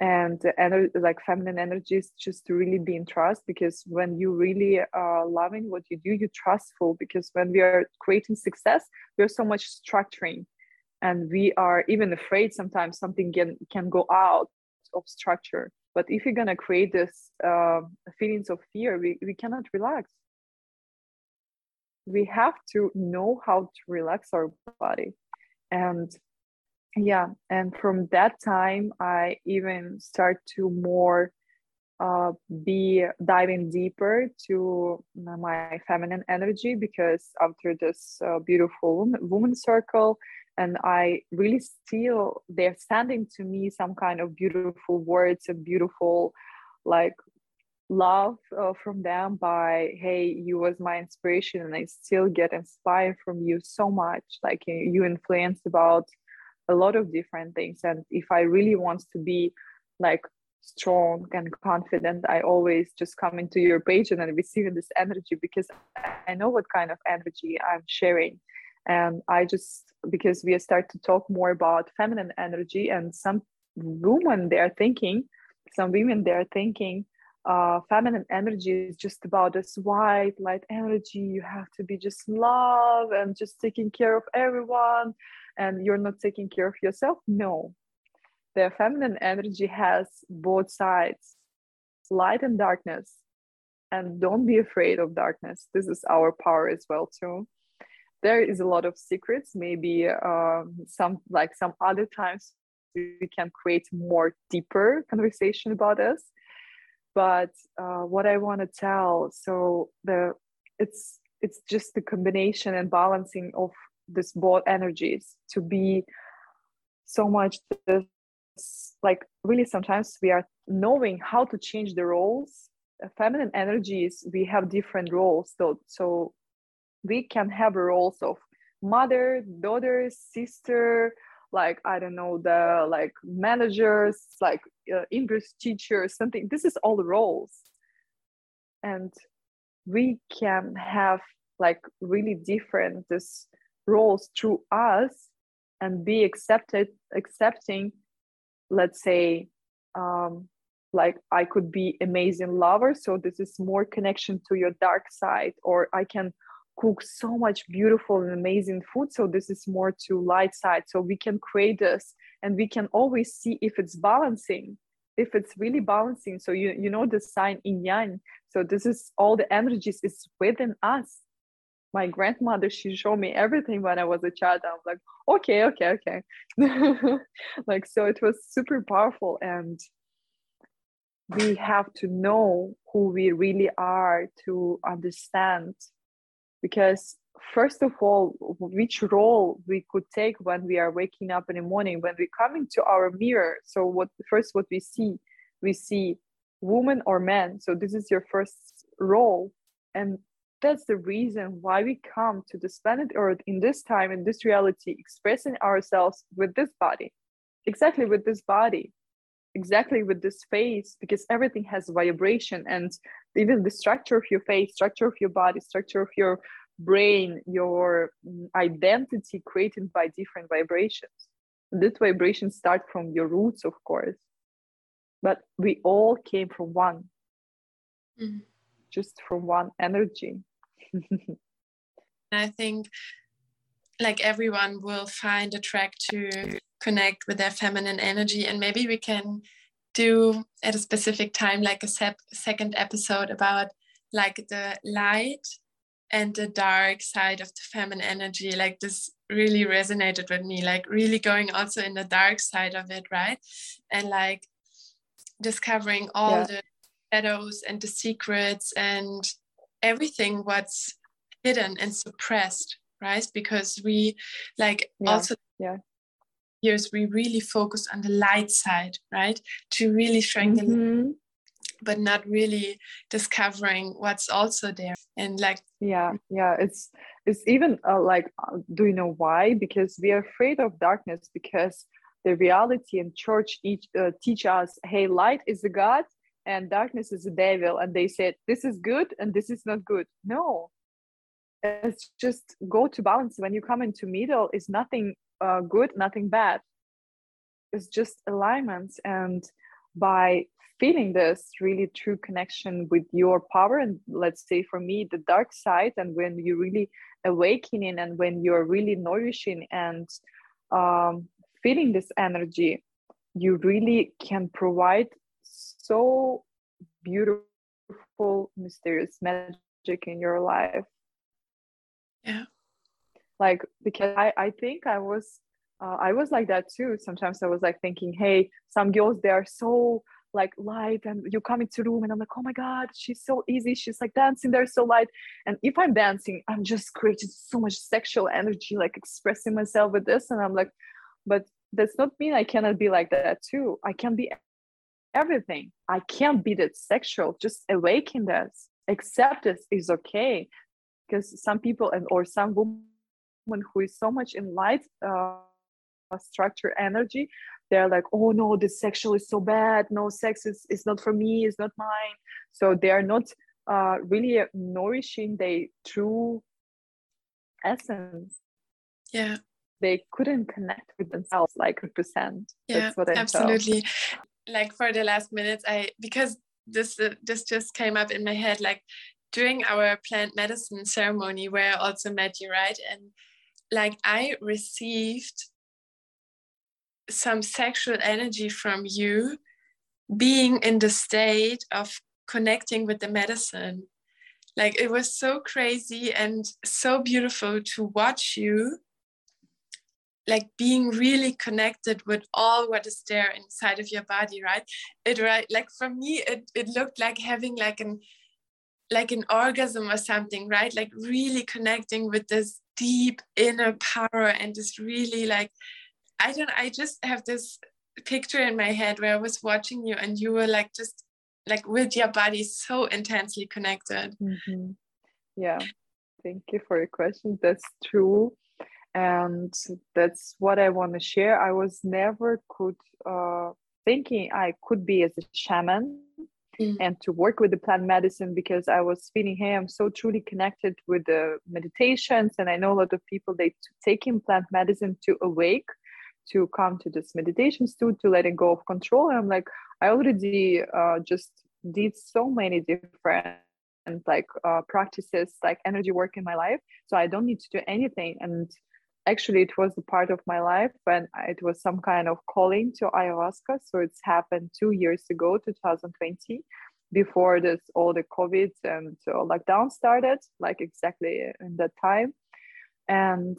And energy like feminine energy is just to really be in trust because when you really are loving what you do you're trustful because when we are creating success there's so much structuring. And we are even afraid sometimes something can can go out of structure. But if you're going to create this uh, feelings of fear we, we cannot relax. We have to know how to relax our body. And yeah and from that time i even start to more uh, be diving deeper to my feminine energy because after this uh, beautiful woman, woman circle and i really feel they're sending to me some kind of beautiful words and beautiful like love uh, from them by hey you was my inspiration and i still get inspired from you so much. Like you influenced about a lot of different things and if i really want to be like strong and confident i always just come into your page and then receive this energy because i know what kind of energy i'm sharing and i just because we start to talk more about feminine energy and some women they're thinking some women they're thinking uh, feminine energy is just about this white light energy. You have to be just love and just taking care of everyone. And you're not taking care of yourself? No. The feminine energy has both sides light and darkness. And don't be afraid of darkness. This is our power as well too there is a lot of secrets. Maybe um, some like some other times we can create more deeper conversation about us but uh, what i want to tell so the it's it's just the combination and balancing of this both energies to be so much this like really sometimes we are knowing how to change the roles. Feminine energies we have different roles so so we can have roles of mother daughter sister like i don't know the like managers like uh, english teachers something. This is all roles. And we can have like really different this roles through us and be accepted accepting let's say um, like i could be amazing lover so this is more connection to your dark side or i can cook so much beautiful and amazing food so this is more to light side. So we can create this and we can always see if it's balancing if it's really balancing. So you you know the yin and yang. So this is all the energies is within us. My grandmother she showed me everything when i was a child. I was like okay okay okay. Like so it was super powerful and we have to know who we really are to understand because first of all which role we could take when we are waking up in the morning when we come into our mirror. So what first what we see we see woman or man. So this is your first role. And that's the reason why we come to this planet earth in this time in this reality expressing ourselves with this body. Exactly with this body. Exactly with this face because everything has vibration and even the structure of your face structure of your body structure of your brain your mm, identity created by different vibrations this vibrations start from your roots of course but we all came from one mm. just from one energy
I think like everyone will find a track to connect with their feminine energy and maybe we can do at a specific time like a sep- second episode about like the light and the dark side of the feminine energy like this really resonated with me like really going also in the dark side of it right and like discovering all yeah. the shadows and the secrets and everything what's hidden and suppressed right because we like
yeah.
also
yeah
years we really focus on the light side right? To really strengthen mm-hmm. but not really discovering what's also there. And like
yeah yeah it's it's even uh, like uh, do you know why? Because we are afraid of darkness because the reality and church each uh, teach us hey light is the god and darkness is the devil and they said this is good and this is not good. No. It's just go to balance. When you come into middle is nothing uh, good nothing bad it's just alignments and by feeling this really true connection with your power and let's say for me the dark side and when you're really awakening and when you're really nourishing and um, feeling this energy you really can provide so beautiful, mysterious magic in your life.
Yeah.
Like because I I think I was uh, I was like that too. Sometimes I was like thinking, hey, some girls they are so like light and you come into room and i'm like oh my god she's so easy. She's like dancing there so light. And if i'm dancing i'm just creating so much sexual energy like expressing myself with this. And i'm like but that's not mean i cannot be like that too. I can be everything. I can't be that sexual. Just awaken this. Accept this is okay. Because some people and or some woman who is so much in light uh, structure energy they're like oh no this sexual is so bad. No sex is, is not for me it's not mine. So they are not uh, really nourishing their true essence.
Yeah.
They couldn't connect with themselves like a percent
yeah That's what I absolutely. Felt. like for the last minutes i because this uh, this just came up in my head like during our plant medicine ceremony where i also met you right? And like i received some sexual energy from you being in the state of connecting with the medicine. Like it was so crazy and so beautiful to watch you like being really connected with all what is there inside of your body right it right like for me it, it looked like having like an like an orgasm or something right like really connecting with this deep inner power and this really like I don't I just have this picture in my head where I was watching you and you were like just like with your body so intensely connected.
Mm-hmm. Yeah. Thank you for your question. That's true. And that's what I want to share. I was never could uh, thinking I could be as a shaman mm. and to work with the plant medicine because I was feeling, hey, I'm so truly connected with the meditations. And I know a lot of people they taking plant medicine to awake to come to this meditation studio to letting go of control and i'm like i already uh, just did so many different like uh, practices like energy work in my life so i don't need to do anything and actually it was a part of my life when it was some kind of calling to ayahuasca. So it's happened two years ago 2020 before this all the covid and uh, lockdown started like exactly in that time. And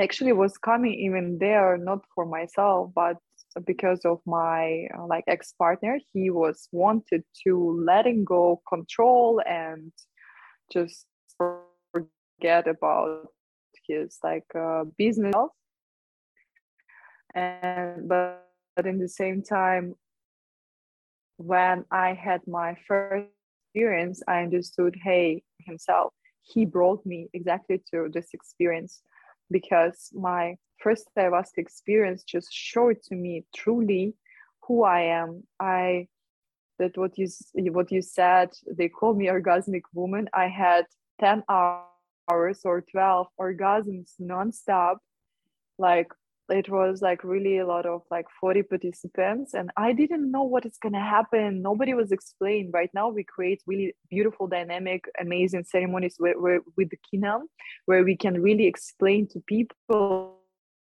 actually was coming even there not for myself but because of my uh, like ex-partner he was wanted to letting go control and just forget about his like uh, business and but, but in the same time when i had my first experience i understood hey himself he brought me exactly to this experience because my first ayahuasca experience just showed to me truly who I am. I that what you what you said they call me orgasmic woman. I had ten hours or twelve orgasms nonstop, like it was like really a lot of like 40 participants and i didn't know what is going to happen. Nobody was explained. Right now we create really beautiful dynamic amazing ceremonies where, with the kinam where we can really explain to people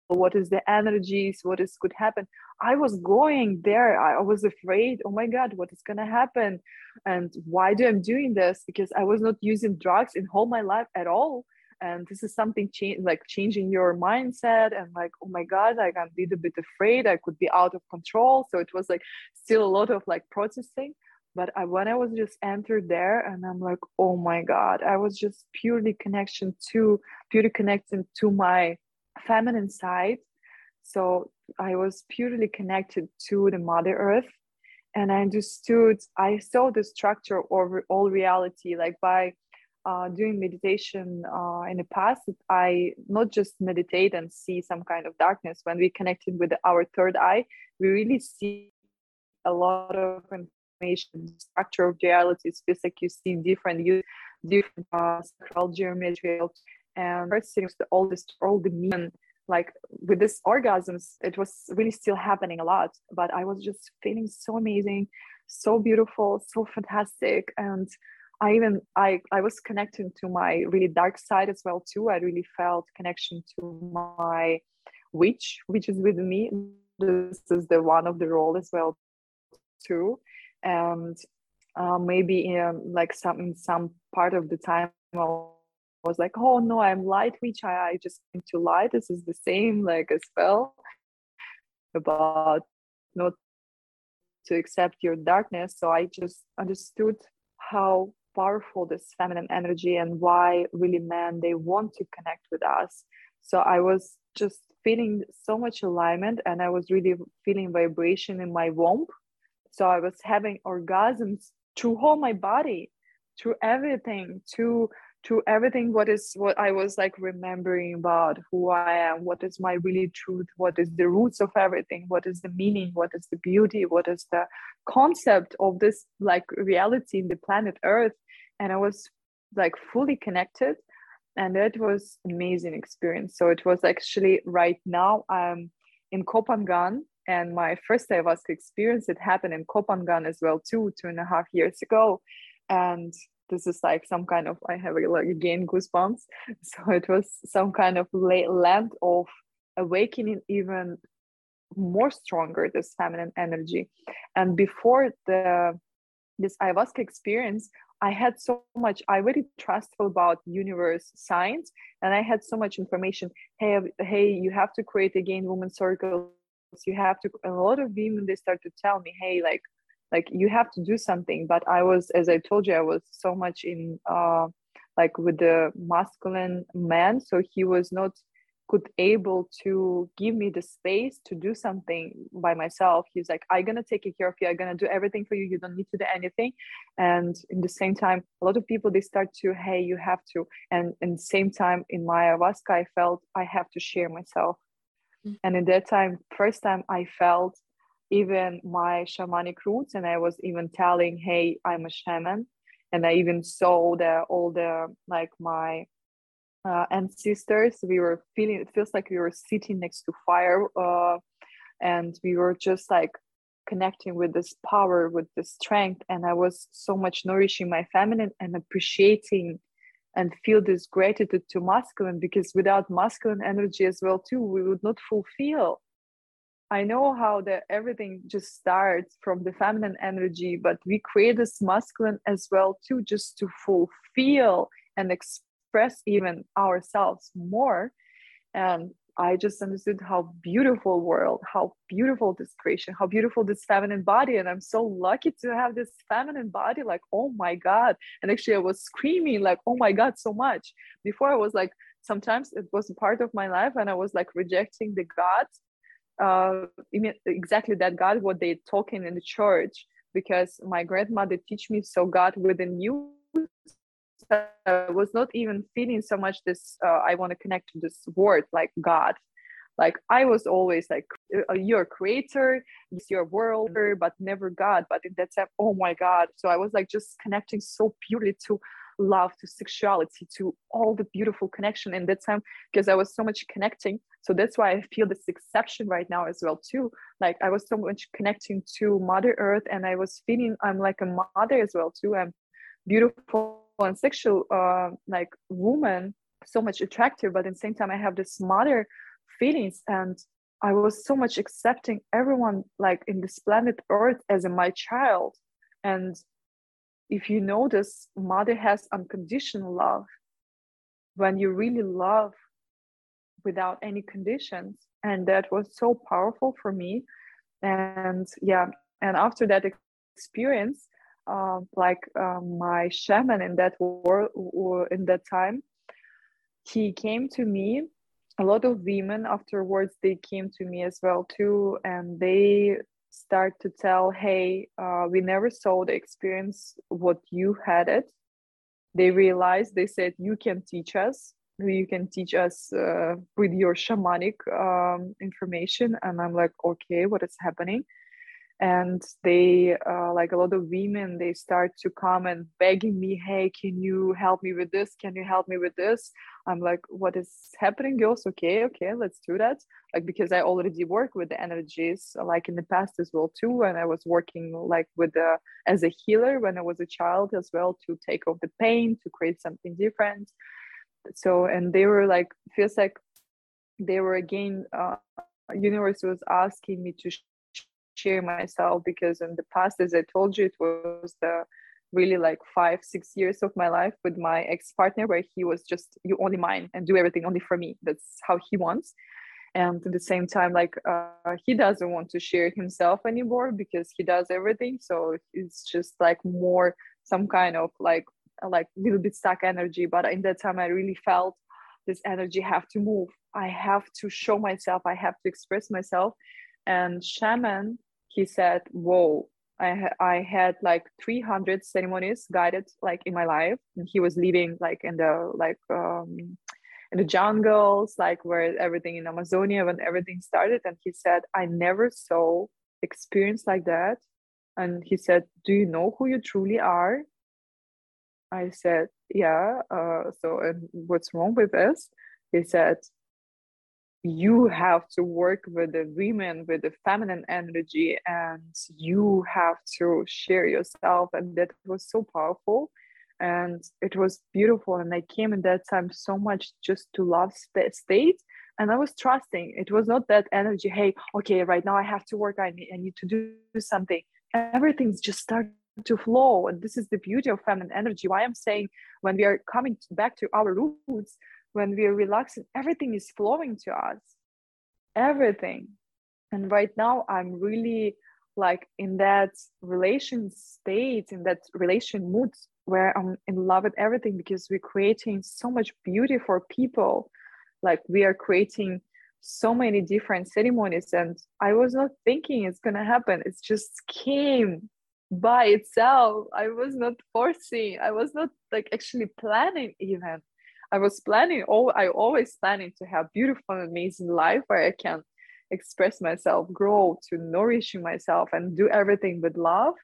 what is the energies? What is could happen? I was going there. I was afraid oh my god what is going to happen? And why do i'm doing this? Because i was not using drugs in whole my life at all. And this is something like changing your mindset and like oh my god like i'm a little bit afraid. I could be out of control. So it was like still a lot of like processing but I, when i was just entered there and i'm like oh my god i was just purely connection to purely connecting to my feminine side so i was purely connected to the mother earth and i understood i saw the structure of all reality like by uh, doing meditation uh, in the past, I not just meditate and see some kind of darkness. When we connected with our third eye, we really see a lot of information, structure of just like you see different, different uh, sacral geometry, and first things, all this, all the meaning. Like with this orgasms, it was really still happening a lot, but I was just feeling so amazing, so beautiful, so fantastic, and I even I I was connecting to my really dark side as well too. I really felt connection to my witch, which is with me. This is the one of the role as well too, and uh, maybe in like some in some part of the time was like, oh no, I'm light witch. I, I just into light. This is the same like a spell about not to accept your darkness so i just understood how powerful this feminine energy and why really men they want to connect with us so i was just feeling so much alignment and i was really feeling vibration in my womb so i was having orgasms through all my body through everything to to everything what is what i was like remembering about who i am what is my really truth what is the roots of everything what is the meaning what is the beauty what is the concept of this like reality in the planet earth. And i was like fully connected and that was amazing experience. So it was actually right now i'm in Koh Phangan and my first ayahuasca experience it happened in Koh Phangan as well too two and a half years ago. And this is like some kind of i have like again goosebumps. So it was some kind of land of awakening even more stronger this feminine energy. And before the this ayahuasca experience i had so much i really trustful about universe science and i had so much information. Hey hey you have to create again woman circles. You have to a lot of women they start to tell me hey like like you have to do something. But i was as i told you i was so much in uh like with the masculine man. So he was not could able to give me the space to do something by myself. He's like i'm gonna take care of you. I'm gonna do everything for you. You don't need to do anything. And in the same time a lot of people they start to hey you have to. And in the same time in my ayahuasca i felt i have to share myself. Mm-hmm. and in that time first time i felt even my shamanic roots and i was even telling hey i'm a shaman. And i even saw the all the like my uh, ancestors. We were feeling it feels like we were sitting next to fire uh, and we were just like connecting with this power with this strength. And i was so much nourishing my feminine and appreciating and feel this gratitude to masculine because without masculine energy as well too we would not fulfill I know how that everything just starts from the feminine energy, but we create this masculine as well too, just to fulfill and express even ourselves more. And I just understood how beautiful world, how beautiful this creation, how beautiful this feminine body. And I'm so lucky to have this feminine body. Like, oh my God. And actually I was screaming like, oh my God, so much. Before I was like, sometimes it was a part of my life and I was like rejecting the gods uh, exactly that God, what they talking in the church, because my grandmother teach me so God within you. I was not even feeling so much this. Uh, I want to connect to this word like God. Like I was always like, uh, you're creator, it's your world, but never God. But in that time, oh my God! So I was like just connecting so purely to love to sexuality to all the beautiful connection in that time because i was so much connecting. So that's why i feel this exception right now as well too. Like i was so much connecting to mother earth and i was feeling i'm like a mother as well too. I'm beautiful and sexual uh, like woman so much attractive but at the same time i have this mother feelings and i was so much accepting everyone like in this planet earth as a my child. And if you notice, mother has unconditional love. When you really love without any conditions. And that was so powerful for me. And yeah, and after that experience, uh, like uh, my shaman in that war in that time, he came to me. A lot of women afterwards they came to me as well too, and they start to tell, hey, uh, we never saw the experience what you had it. They realized, they said, you can teach us. You can teach us uh, with your shamanic um, information. And I'm like, okay, what is happening? And they uh, like a lot of women they start to come and begging me hey can you help me with this? Can you help me with this? I'm like what is happening? Girls okay okay let's do that. Like because i already work with the energies like in the past as well too and i was working like with the as a healer when i was a child as well to take off the pain to create something different. So and they were like feels like they were again uh, universe was asking me to share myself because in the past as i told you it was the really like five six years of my life with my ex-partner where he was just you only mine and do everything only for me. That's how he wants. And at the same time like uh, he doesn't want to share himself anymore because he does everything. So it's just like more some kind of like like little bit stuck energy. But in that time i really felt this energy have to move. I have to show myself. I have to express myself. And shaman he said whoa I, ha- I had like 300 ceremonies guided like in my life. And he was living like in the like um in the jungles like where everything in amazonia when everything started. And he said i never saw experience like that. And he said do you know who you truly are? I said yeah uh, so and what's wrong with this? He said you have to work with the women with the feminine energy and you have to share yourself and that was so powerful. And it was beautiful and i came in that time so much just to love st- state and i was trusting. It was not that energy hey okay right now i have to work i need, I need to do something. Everything's just started to flow and this is the beauty of feminine energy. Why i'm saying when we are coming back to our roots when we are relaxing everything is flowing to us. Everything. And right now i'm really like in that relation state in that relation mood where i'm in love with everything because we're creating so much beauty for people. Like we are creating so many different ceremonies and i was not thinking it's going to happen. It just came by itself. I was not forcing i was not like actually planning even I was planning, oh, I always planning to have beautiful, amazing life where I can express myself, grow, to nourishing myself, and do everything with love.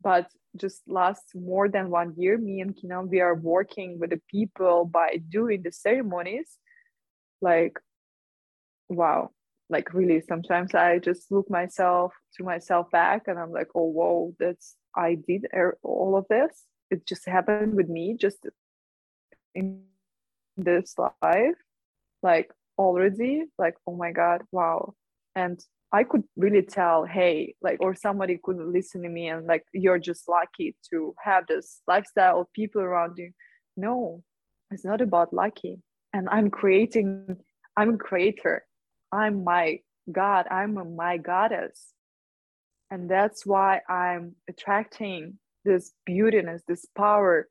But just last more than one year, me and Kina, we are working with the people by doing the ceremonies. Like, wow, like really, sometimes I just look myself to myself back, and I'm like, oh, whoa, that's I did er-, all of this. It just happened with me, just in this life like already like oh my god wow. And i could really tell hey like or somebody could listen to me and like you're just lucky to have this lifestyle of people around you. No it's not about lucky. And i'm creating i'm a creator. I'm my god. I'm my goddess. And that's why i'm attracting this beautiness this power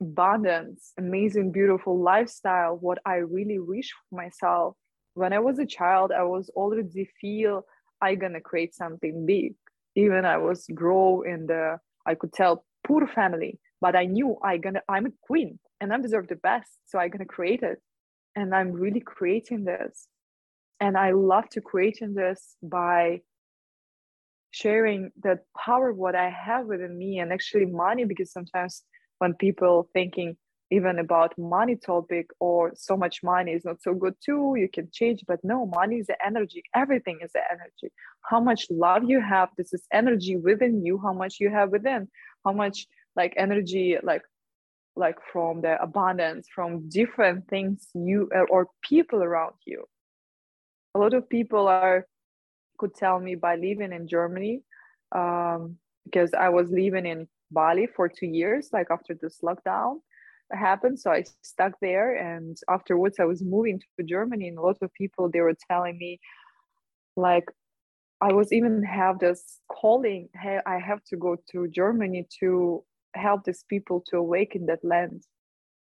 abundance, amazing, beautiful lifestyle, what I really wish for myself. When I was a child, I was already feel I gonna create something big. Even I was grow in the I could tell poor family, but I knew I gonna I'm a queen and I deserve the best, so I gonna create it. And I'm really creating this. And I love to create in this by sharing that power what I have within me and actually money because sometimes when people thinking even about money topic or so much money is not so good too you can change but no money is the energy. Everything is the energy. How much love you have this is energy within you. How much you have within how much like energy like like from the abundance from different things you or people around you. A lot of people are could tell me by living in germany um, because i was living in Bali for two years, like after this lockdown happened. So I stuck there, and afterwards I was moving to Germany, and a lot of people they were telling me, like, I was even have this calling, hey, I have to go to Germany to help these people to awaken that land.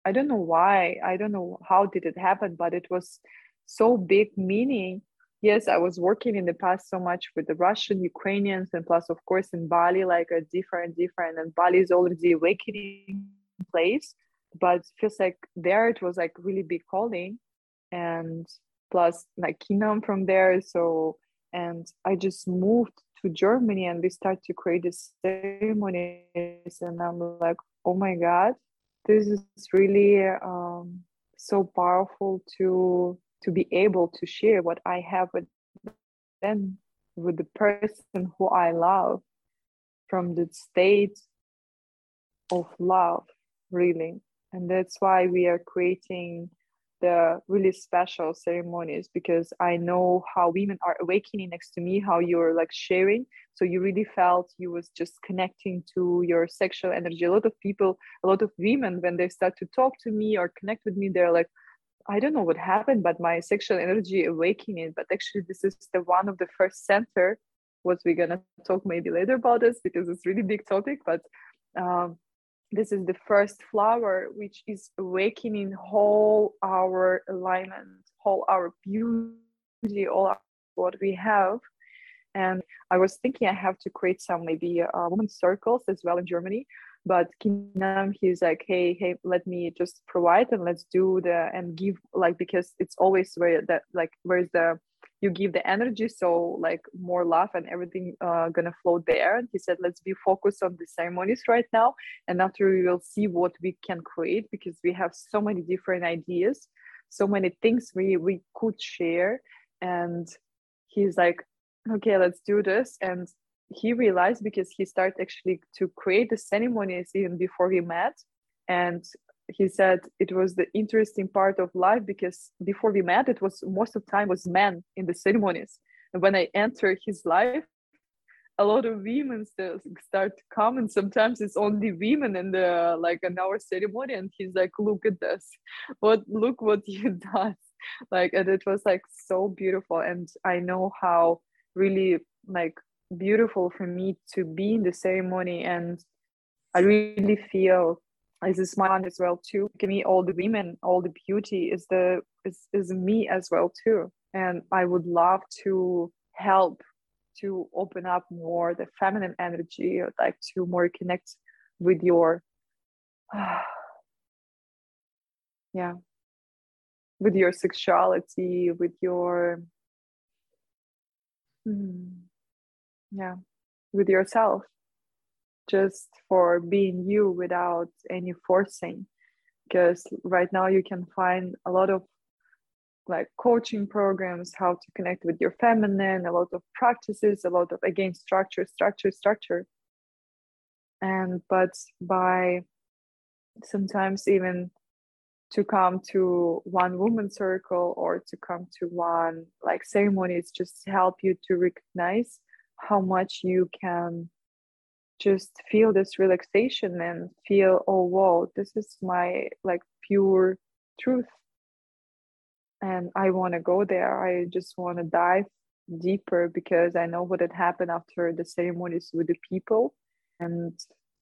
I don't know why. I don't know how did it happen, but it was so big meaning yes i was working in the past so much with the russian ukrainians and plus of course in bali like a different different and bali is already awakening place but feels like there it was like really big calling and plus like kingdom from there so and i just moved to germany and we start to create these ceremonies and i'm like oh my god this is really um, so powerful to to be able to share what I have with them, with the person who I love from the state of love, really. And that's why we are creating the really special ceremonies because I know how women are awakening next to me, how you're like sharing. So you really felt you was just connecting to your sexual energy. A lot of people, a lot of women, when they start to talk to me or connect with me, they're like, I don't know what happened, but my sexual energy awakening. But actually, this is the one of the first center. What we're gonna talk maybe later about this because it's really big topic. But um, this is the first flower which is awakening whole our alignment, whole our beauty, all our, what we have. And I was thinking I have to create some maybe uh, women circles as well in Germany but Kinam, he's like, hey, hey, let me just provide and let's do the and give like because it's always where that like where's the you give the energy so like more love and everything uh, gonna flow there. And he said let's be focused on the ceremonies right now and after we will see what we can create because we have so many different ideas so many things we we could share. And he's like okay let's do this. And he realized because he started actually to create the ceremonies even before we met. And he said it was the interesting part of life because before we met it was most of the time was men in the ceremonies. And when i entered his life a lot of women start to come and sometimes it's only women in the like an hour ceremony. And he's like look at this. What look what you done like and it was like so beautiful. And i know how really like beautiful for me to be in the ceremony and i really feel as a smile as well too. Give me all the women all the beauty is the is, is me as well too. And i would love to help to open up more the feminine energy I'd like to more connect with your yeah with your sexuality with your hmm yeah. With yourself. Just for being you without any forcing. Because right now you can find a lot of like coaching programs how to connect with your feminine a lot of practices a lot of again structure structure structure. And but by sometimes even to come to one woman circle or to come to one like ceremonies just help you to recognize how much you can just feel this relaxation and feel oh wow this is my like pure truth. And i want to go there. I just want to dive deeper because i know what had happened after the ceremonies with the people. And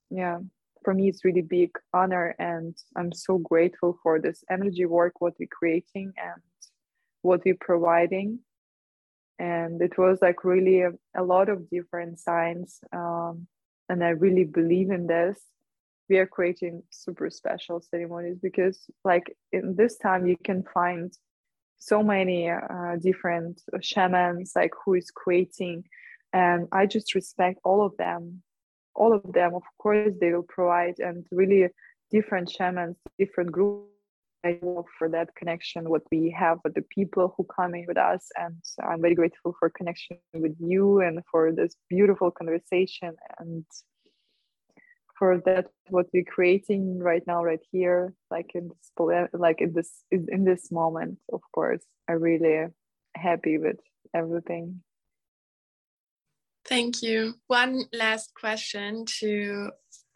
yeah for me it's really big honor and i'm so grateful for this energy work what we're creating and what we're providing and it was like really a, a lot of different signs um, and i really believe in this. We are creating super special ceremonies because like in this time you can find so many uh, different shamans like who is creating. And i just respect all of them. All of them of course they will provide and really different shamans different groups for that connection, what we have with the people who come in with us. And I'm very grateful for connection with you and for this beautiful conversation and for that what we're creating right now, right here, like in this like in this in this moment, of course. I'm really happy with everything.
Thank you. One last question to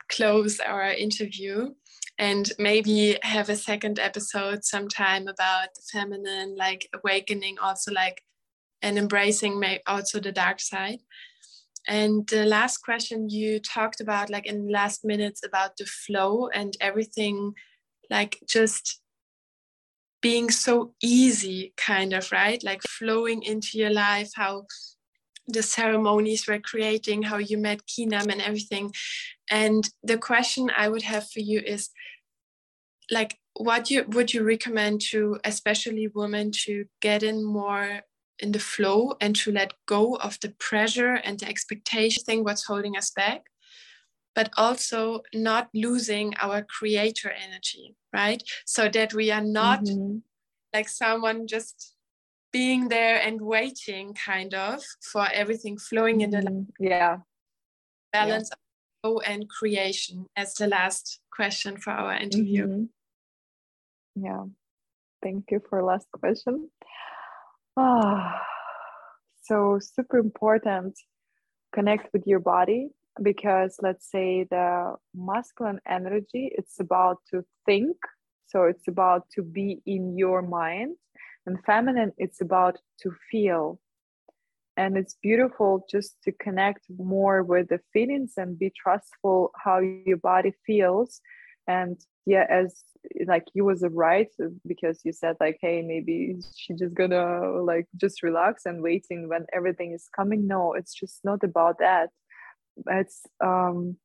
close our interview and maybe have a second episode sometime about the feminine like awakening also like and embracing may also the dark side. And the last question you talked about like in the last minutes about the flow and everything like just being so easy kind of right? Like flowing into your life how the ceremonies were creating how you met kinam and everything and the question I would have for you is like what you would you recommend to especially women to get in more in the flow and to let go of the pressure and the expectation thing what's holding us back but also not losing our creator energy right so that we are not mm-hmm. like someone just being there and waiting kind of for everything flowing in the
mm-hmm. yeah
balance yeah and creation as the last question for our interview.
Mm-hmm. Yeah, thank you for last question. Ah, so super important. Connect with your body because let's say the masculine energy it's about to think so it's about to be in your mind and feminine it's about to feel. And it's beautiful just to connect more with the feelings and be trustful how your body feels. And yeah as like you was right because you said like hey maybe she just gonna like just relax and waiting when everything is coming. No it's just not about that. It's um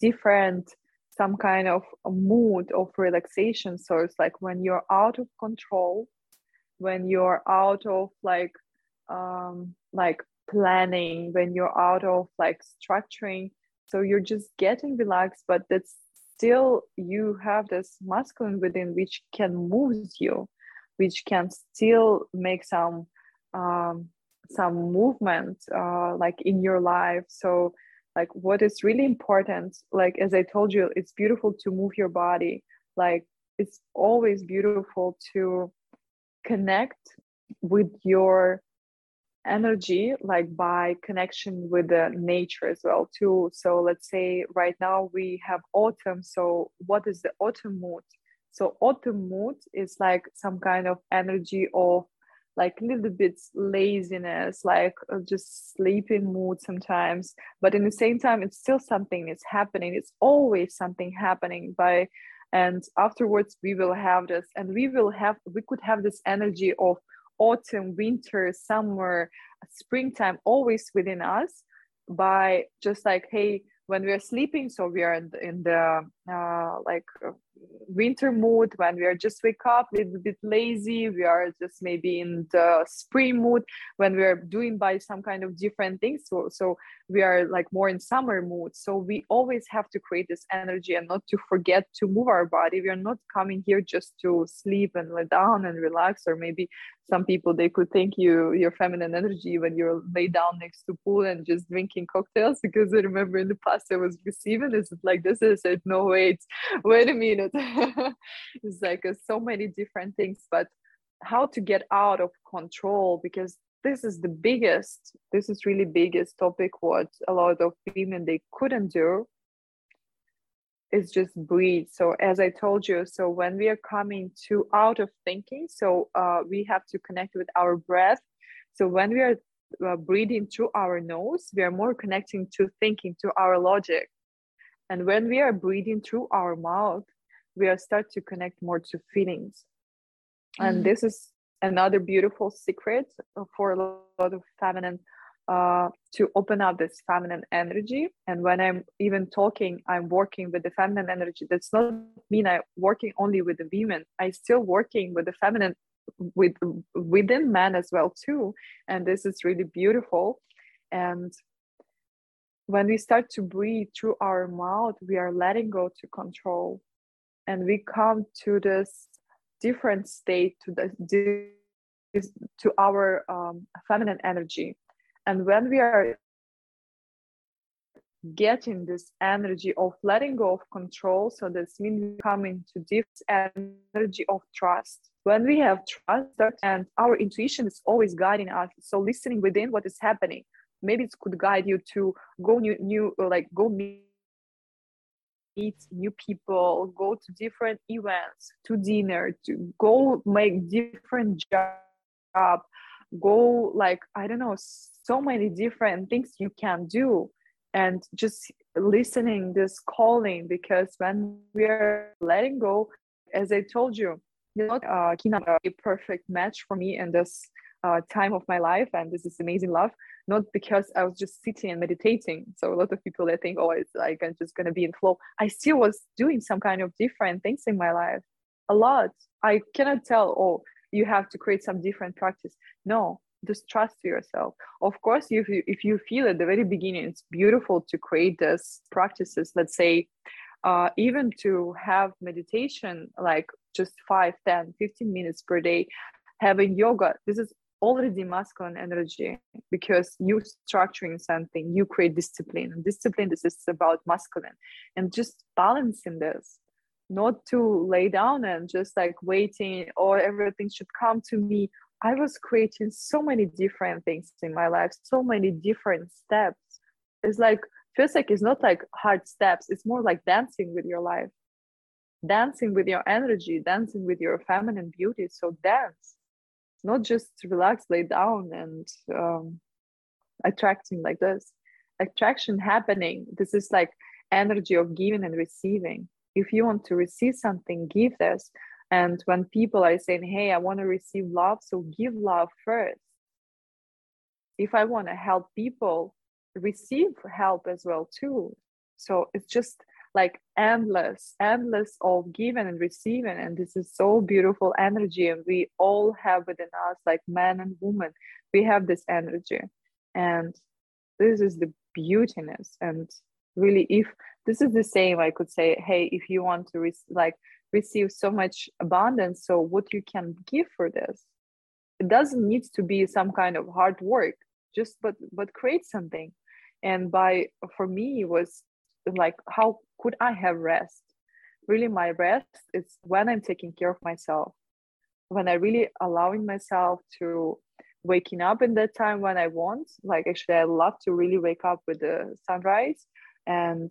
different some kind of mood of relaxation. So it's like when you're out of control when you're out of like um, like planning when you're out of like structuring. So you're just getting relaxed but that's still you have this masculine within which can move you which can still make some um, some movement uh, like in your life. So like what is really important like as i told you it's beautiful to move your body. Like it's always beautiful to connect with your energy like by connection with the nature as well too. So let's say right now we have autumn so what is the autumn mood? So autumn mood is like some kind of energy of like little bit laziness like uh, just sleeping mood sometimes. But in the same time it's still something is happening. It's always something happening by and afterwards we will have this and we will have we could have this energy of autumn, winter, summer, springtime always within us by just like, hey, when we are sleeping, so we are in the, in the uh, like winter mood when we are just wake up a little bit lazy we are just maybe in the spring mood when we are doing by some kind of different things so, so we are like more in summer mood. So we always have to create this energy and not to forget to move our body. We are not coming here just to sleep and lay down and relax or maybe some people they could think you your feminine energy when you're lay down next to pool and just drinking cocktails because i remember in the past i was receiving this like this is it no wait wait a minute it's like uh, so many different things but how to get out of control because this is the biggest this is really biggest topic what a lot of women they couldn't do. Is just breathe. So as i told you so when we are coming to out of thinking so uh, we have to connect with our breath. So when we are uh, breathing through our nose we are more connecting to thinking to our logic. And when we are breathing through our mouth we are start to connect more to feelings. Mm-hmm. and this is another beautiful secret for a lot of feminine uh, to open up this feminine energy. And when i'm even talking i'm working with the feminine energy. That's not mean i'm working only with the women. I still working with the feminine with within men as well too. And this is really beautiful. And when we start to breathe through our mouth we are letting go to control and we come to this different state to the to our um, feminine energy. And when we are getting this energy of letting go of control so this means coming to this energy of trust. When we have trust and our intuition is always guiding us so listening within what is happening maybe it could guide you to go new new like go meet meet new people, go to different events, to dinner, to go make different job, go like I don't know, so many different things you can do, and just listening this calling because when we are letting go, as I told you, you know, uh, a perfect match for me in this uh, time of my life, and this is amazing love not because I was just sitting and meditating. So a lot of people they think, oh, it's like I'm just gonna be in flow. I still was doing some kind of different things in my life. A lot. I cannot tell, oh, you have to create some different practice. No, just trust yourself. Of course, if you if you feel at the very beginning it's beautiful to create these practices, let's say uh, even to have meditation like just 5 10 15 minutes per day having yoga this is already masculine energy because you structuring something you create discipline and discipline this is about masculine. And just balancing this not to lay down and just like waiting or everything should come to me. I was creating so many different things in my life so many different steps. It's like feels like it's not like hard steps it's more like dancing with your life. Dancing with your energy dancing with your feminine beauty so dance not just relax lay down and um, attracting like this. Attraction happening. This is like energy of giving and receiving. If you want to receive something give this. And when people are saying hey i want to receive love so give love first. If i want to help people receive help as well too. So it's just like endless endless of giving and receiving. And this is so beautiful energy and we all have within us like men and women we have this energy. And this is the beautiness. And really if this is the same i could say hey if you want to re- like receive so much abundance so what you can give for this? It doesn't need to be some kind of hard work just but but create something. And by for me it was like how could i have rest? Really my rest is when i'm taking care of myself. When i really allowing myself to waking up in that time when I want. Like actually, I love to really wake up with the sunrise and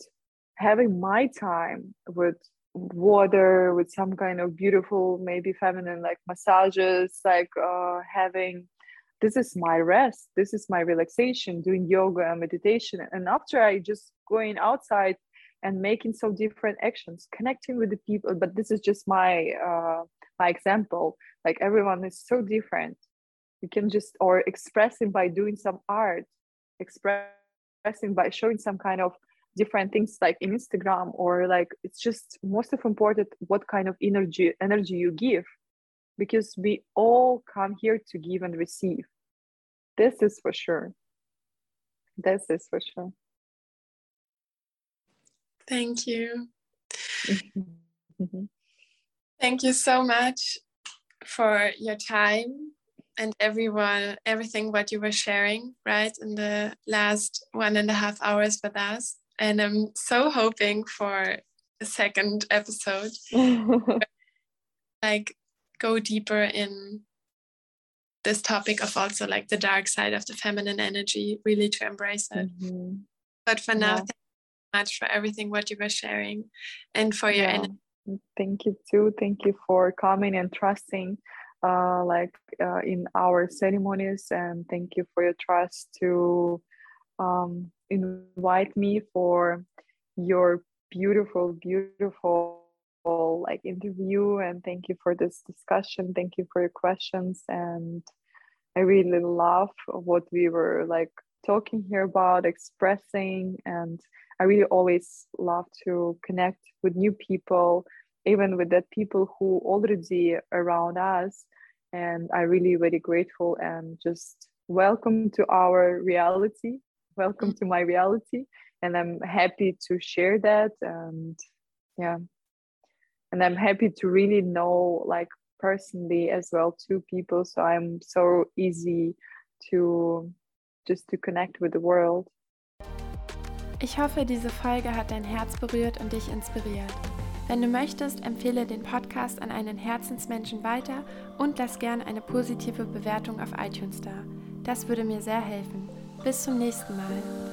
having my time with water with some kind of beautiful maybe feminine like massages like uh, having this is my rest. This is my relaxation doing yoga and meditation. And after i just going outside and making so different actions connecting with the people. But this is just my uh, my example. Like everyone is so different. You can just or expressing by doing some art expressing by showing some kind of different things like in instagram or like it's just most of important what kind of energy energy you give. Because we all come here to give and receive. This is for sure. This is for sure
thank you. Thank you so much for your time and everyone everything what you were sharing right in the last one and a half hours with us. And i'm so hoping for a second episode. Like go deeper in this topic of also like the dark side of the feminine energy really to embrace it. Mm-hmm. but for now yeah. Thank you so much for everything what you were sharing and for your yeah. energy.
Thank you too. Thank you for coming and trusting uh, like uh, in our ceremonies. And thank you for your trust to um, invite me for your beautiful beautiful like interview. And thank you for this discussion. Thank you for your questions. And i really love what we were like talking here about expressing. And i really always love to connect with new people even with that people who already around us. And i really very grateful and just welcome to our reality welcome to my reality. And i'm happy to share that and yeah. And i'm happy to really know like personally as well two people. So i'm so easy to just to connect with the world
Ich hoffe, diese Folge hat dein Herz berührt und dich inspiriert. Wenn du möchtest, empfehle den Podcast an einen Herzensmenschen weiter und lass gern eine positive Bewertung auf iTunes da. Das würde mir sehr helfen. Bis zum nächsten Mal.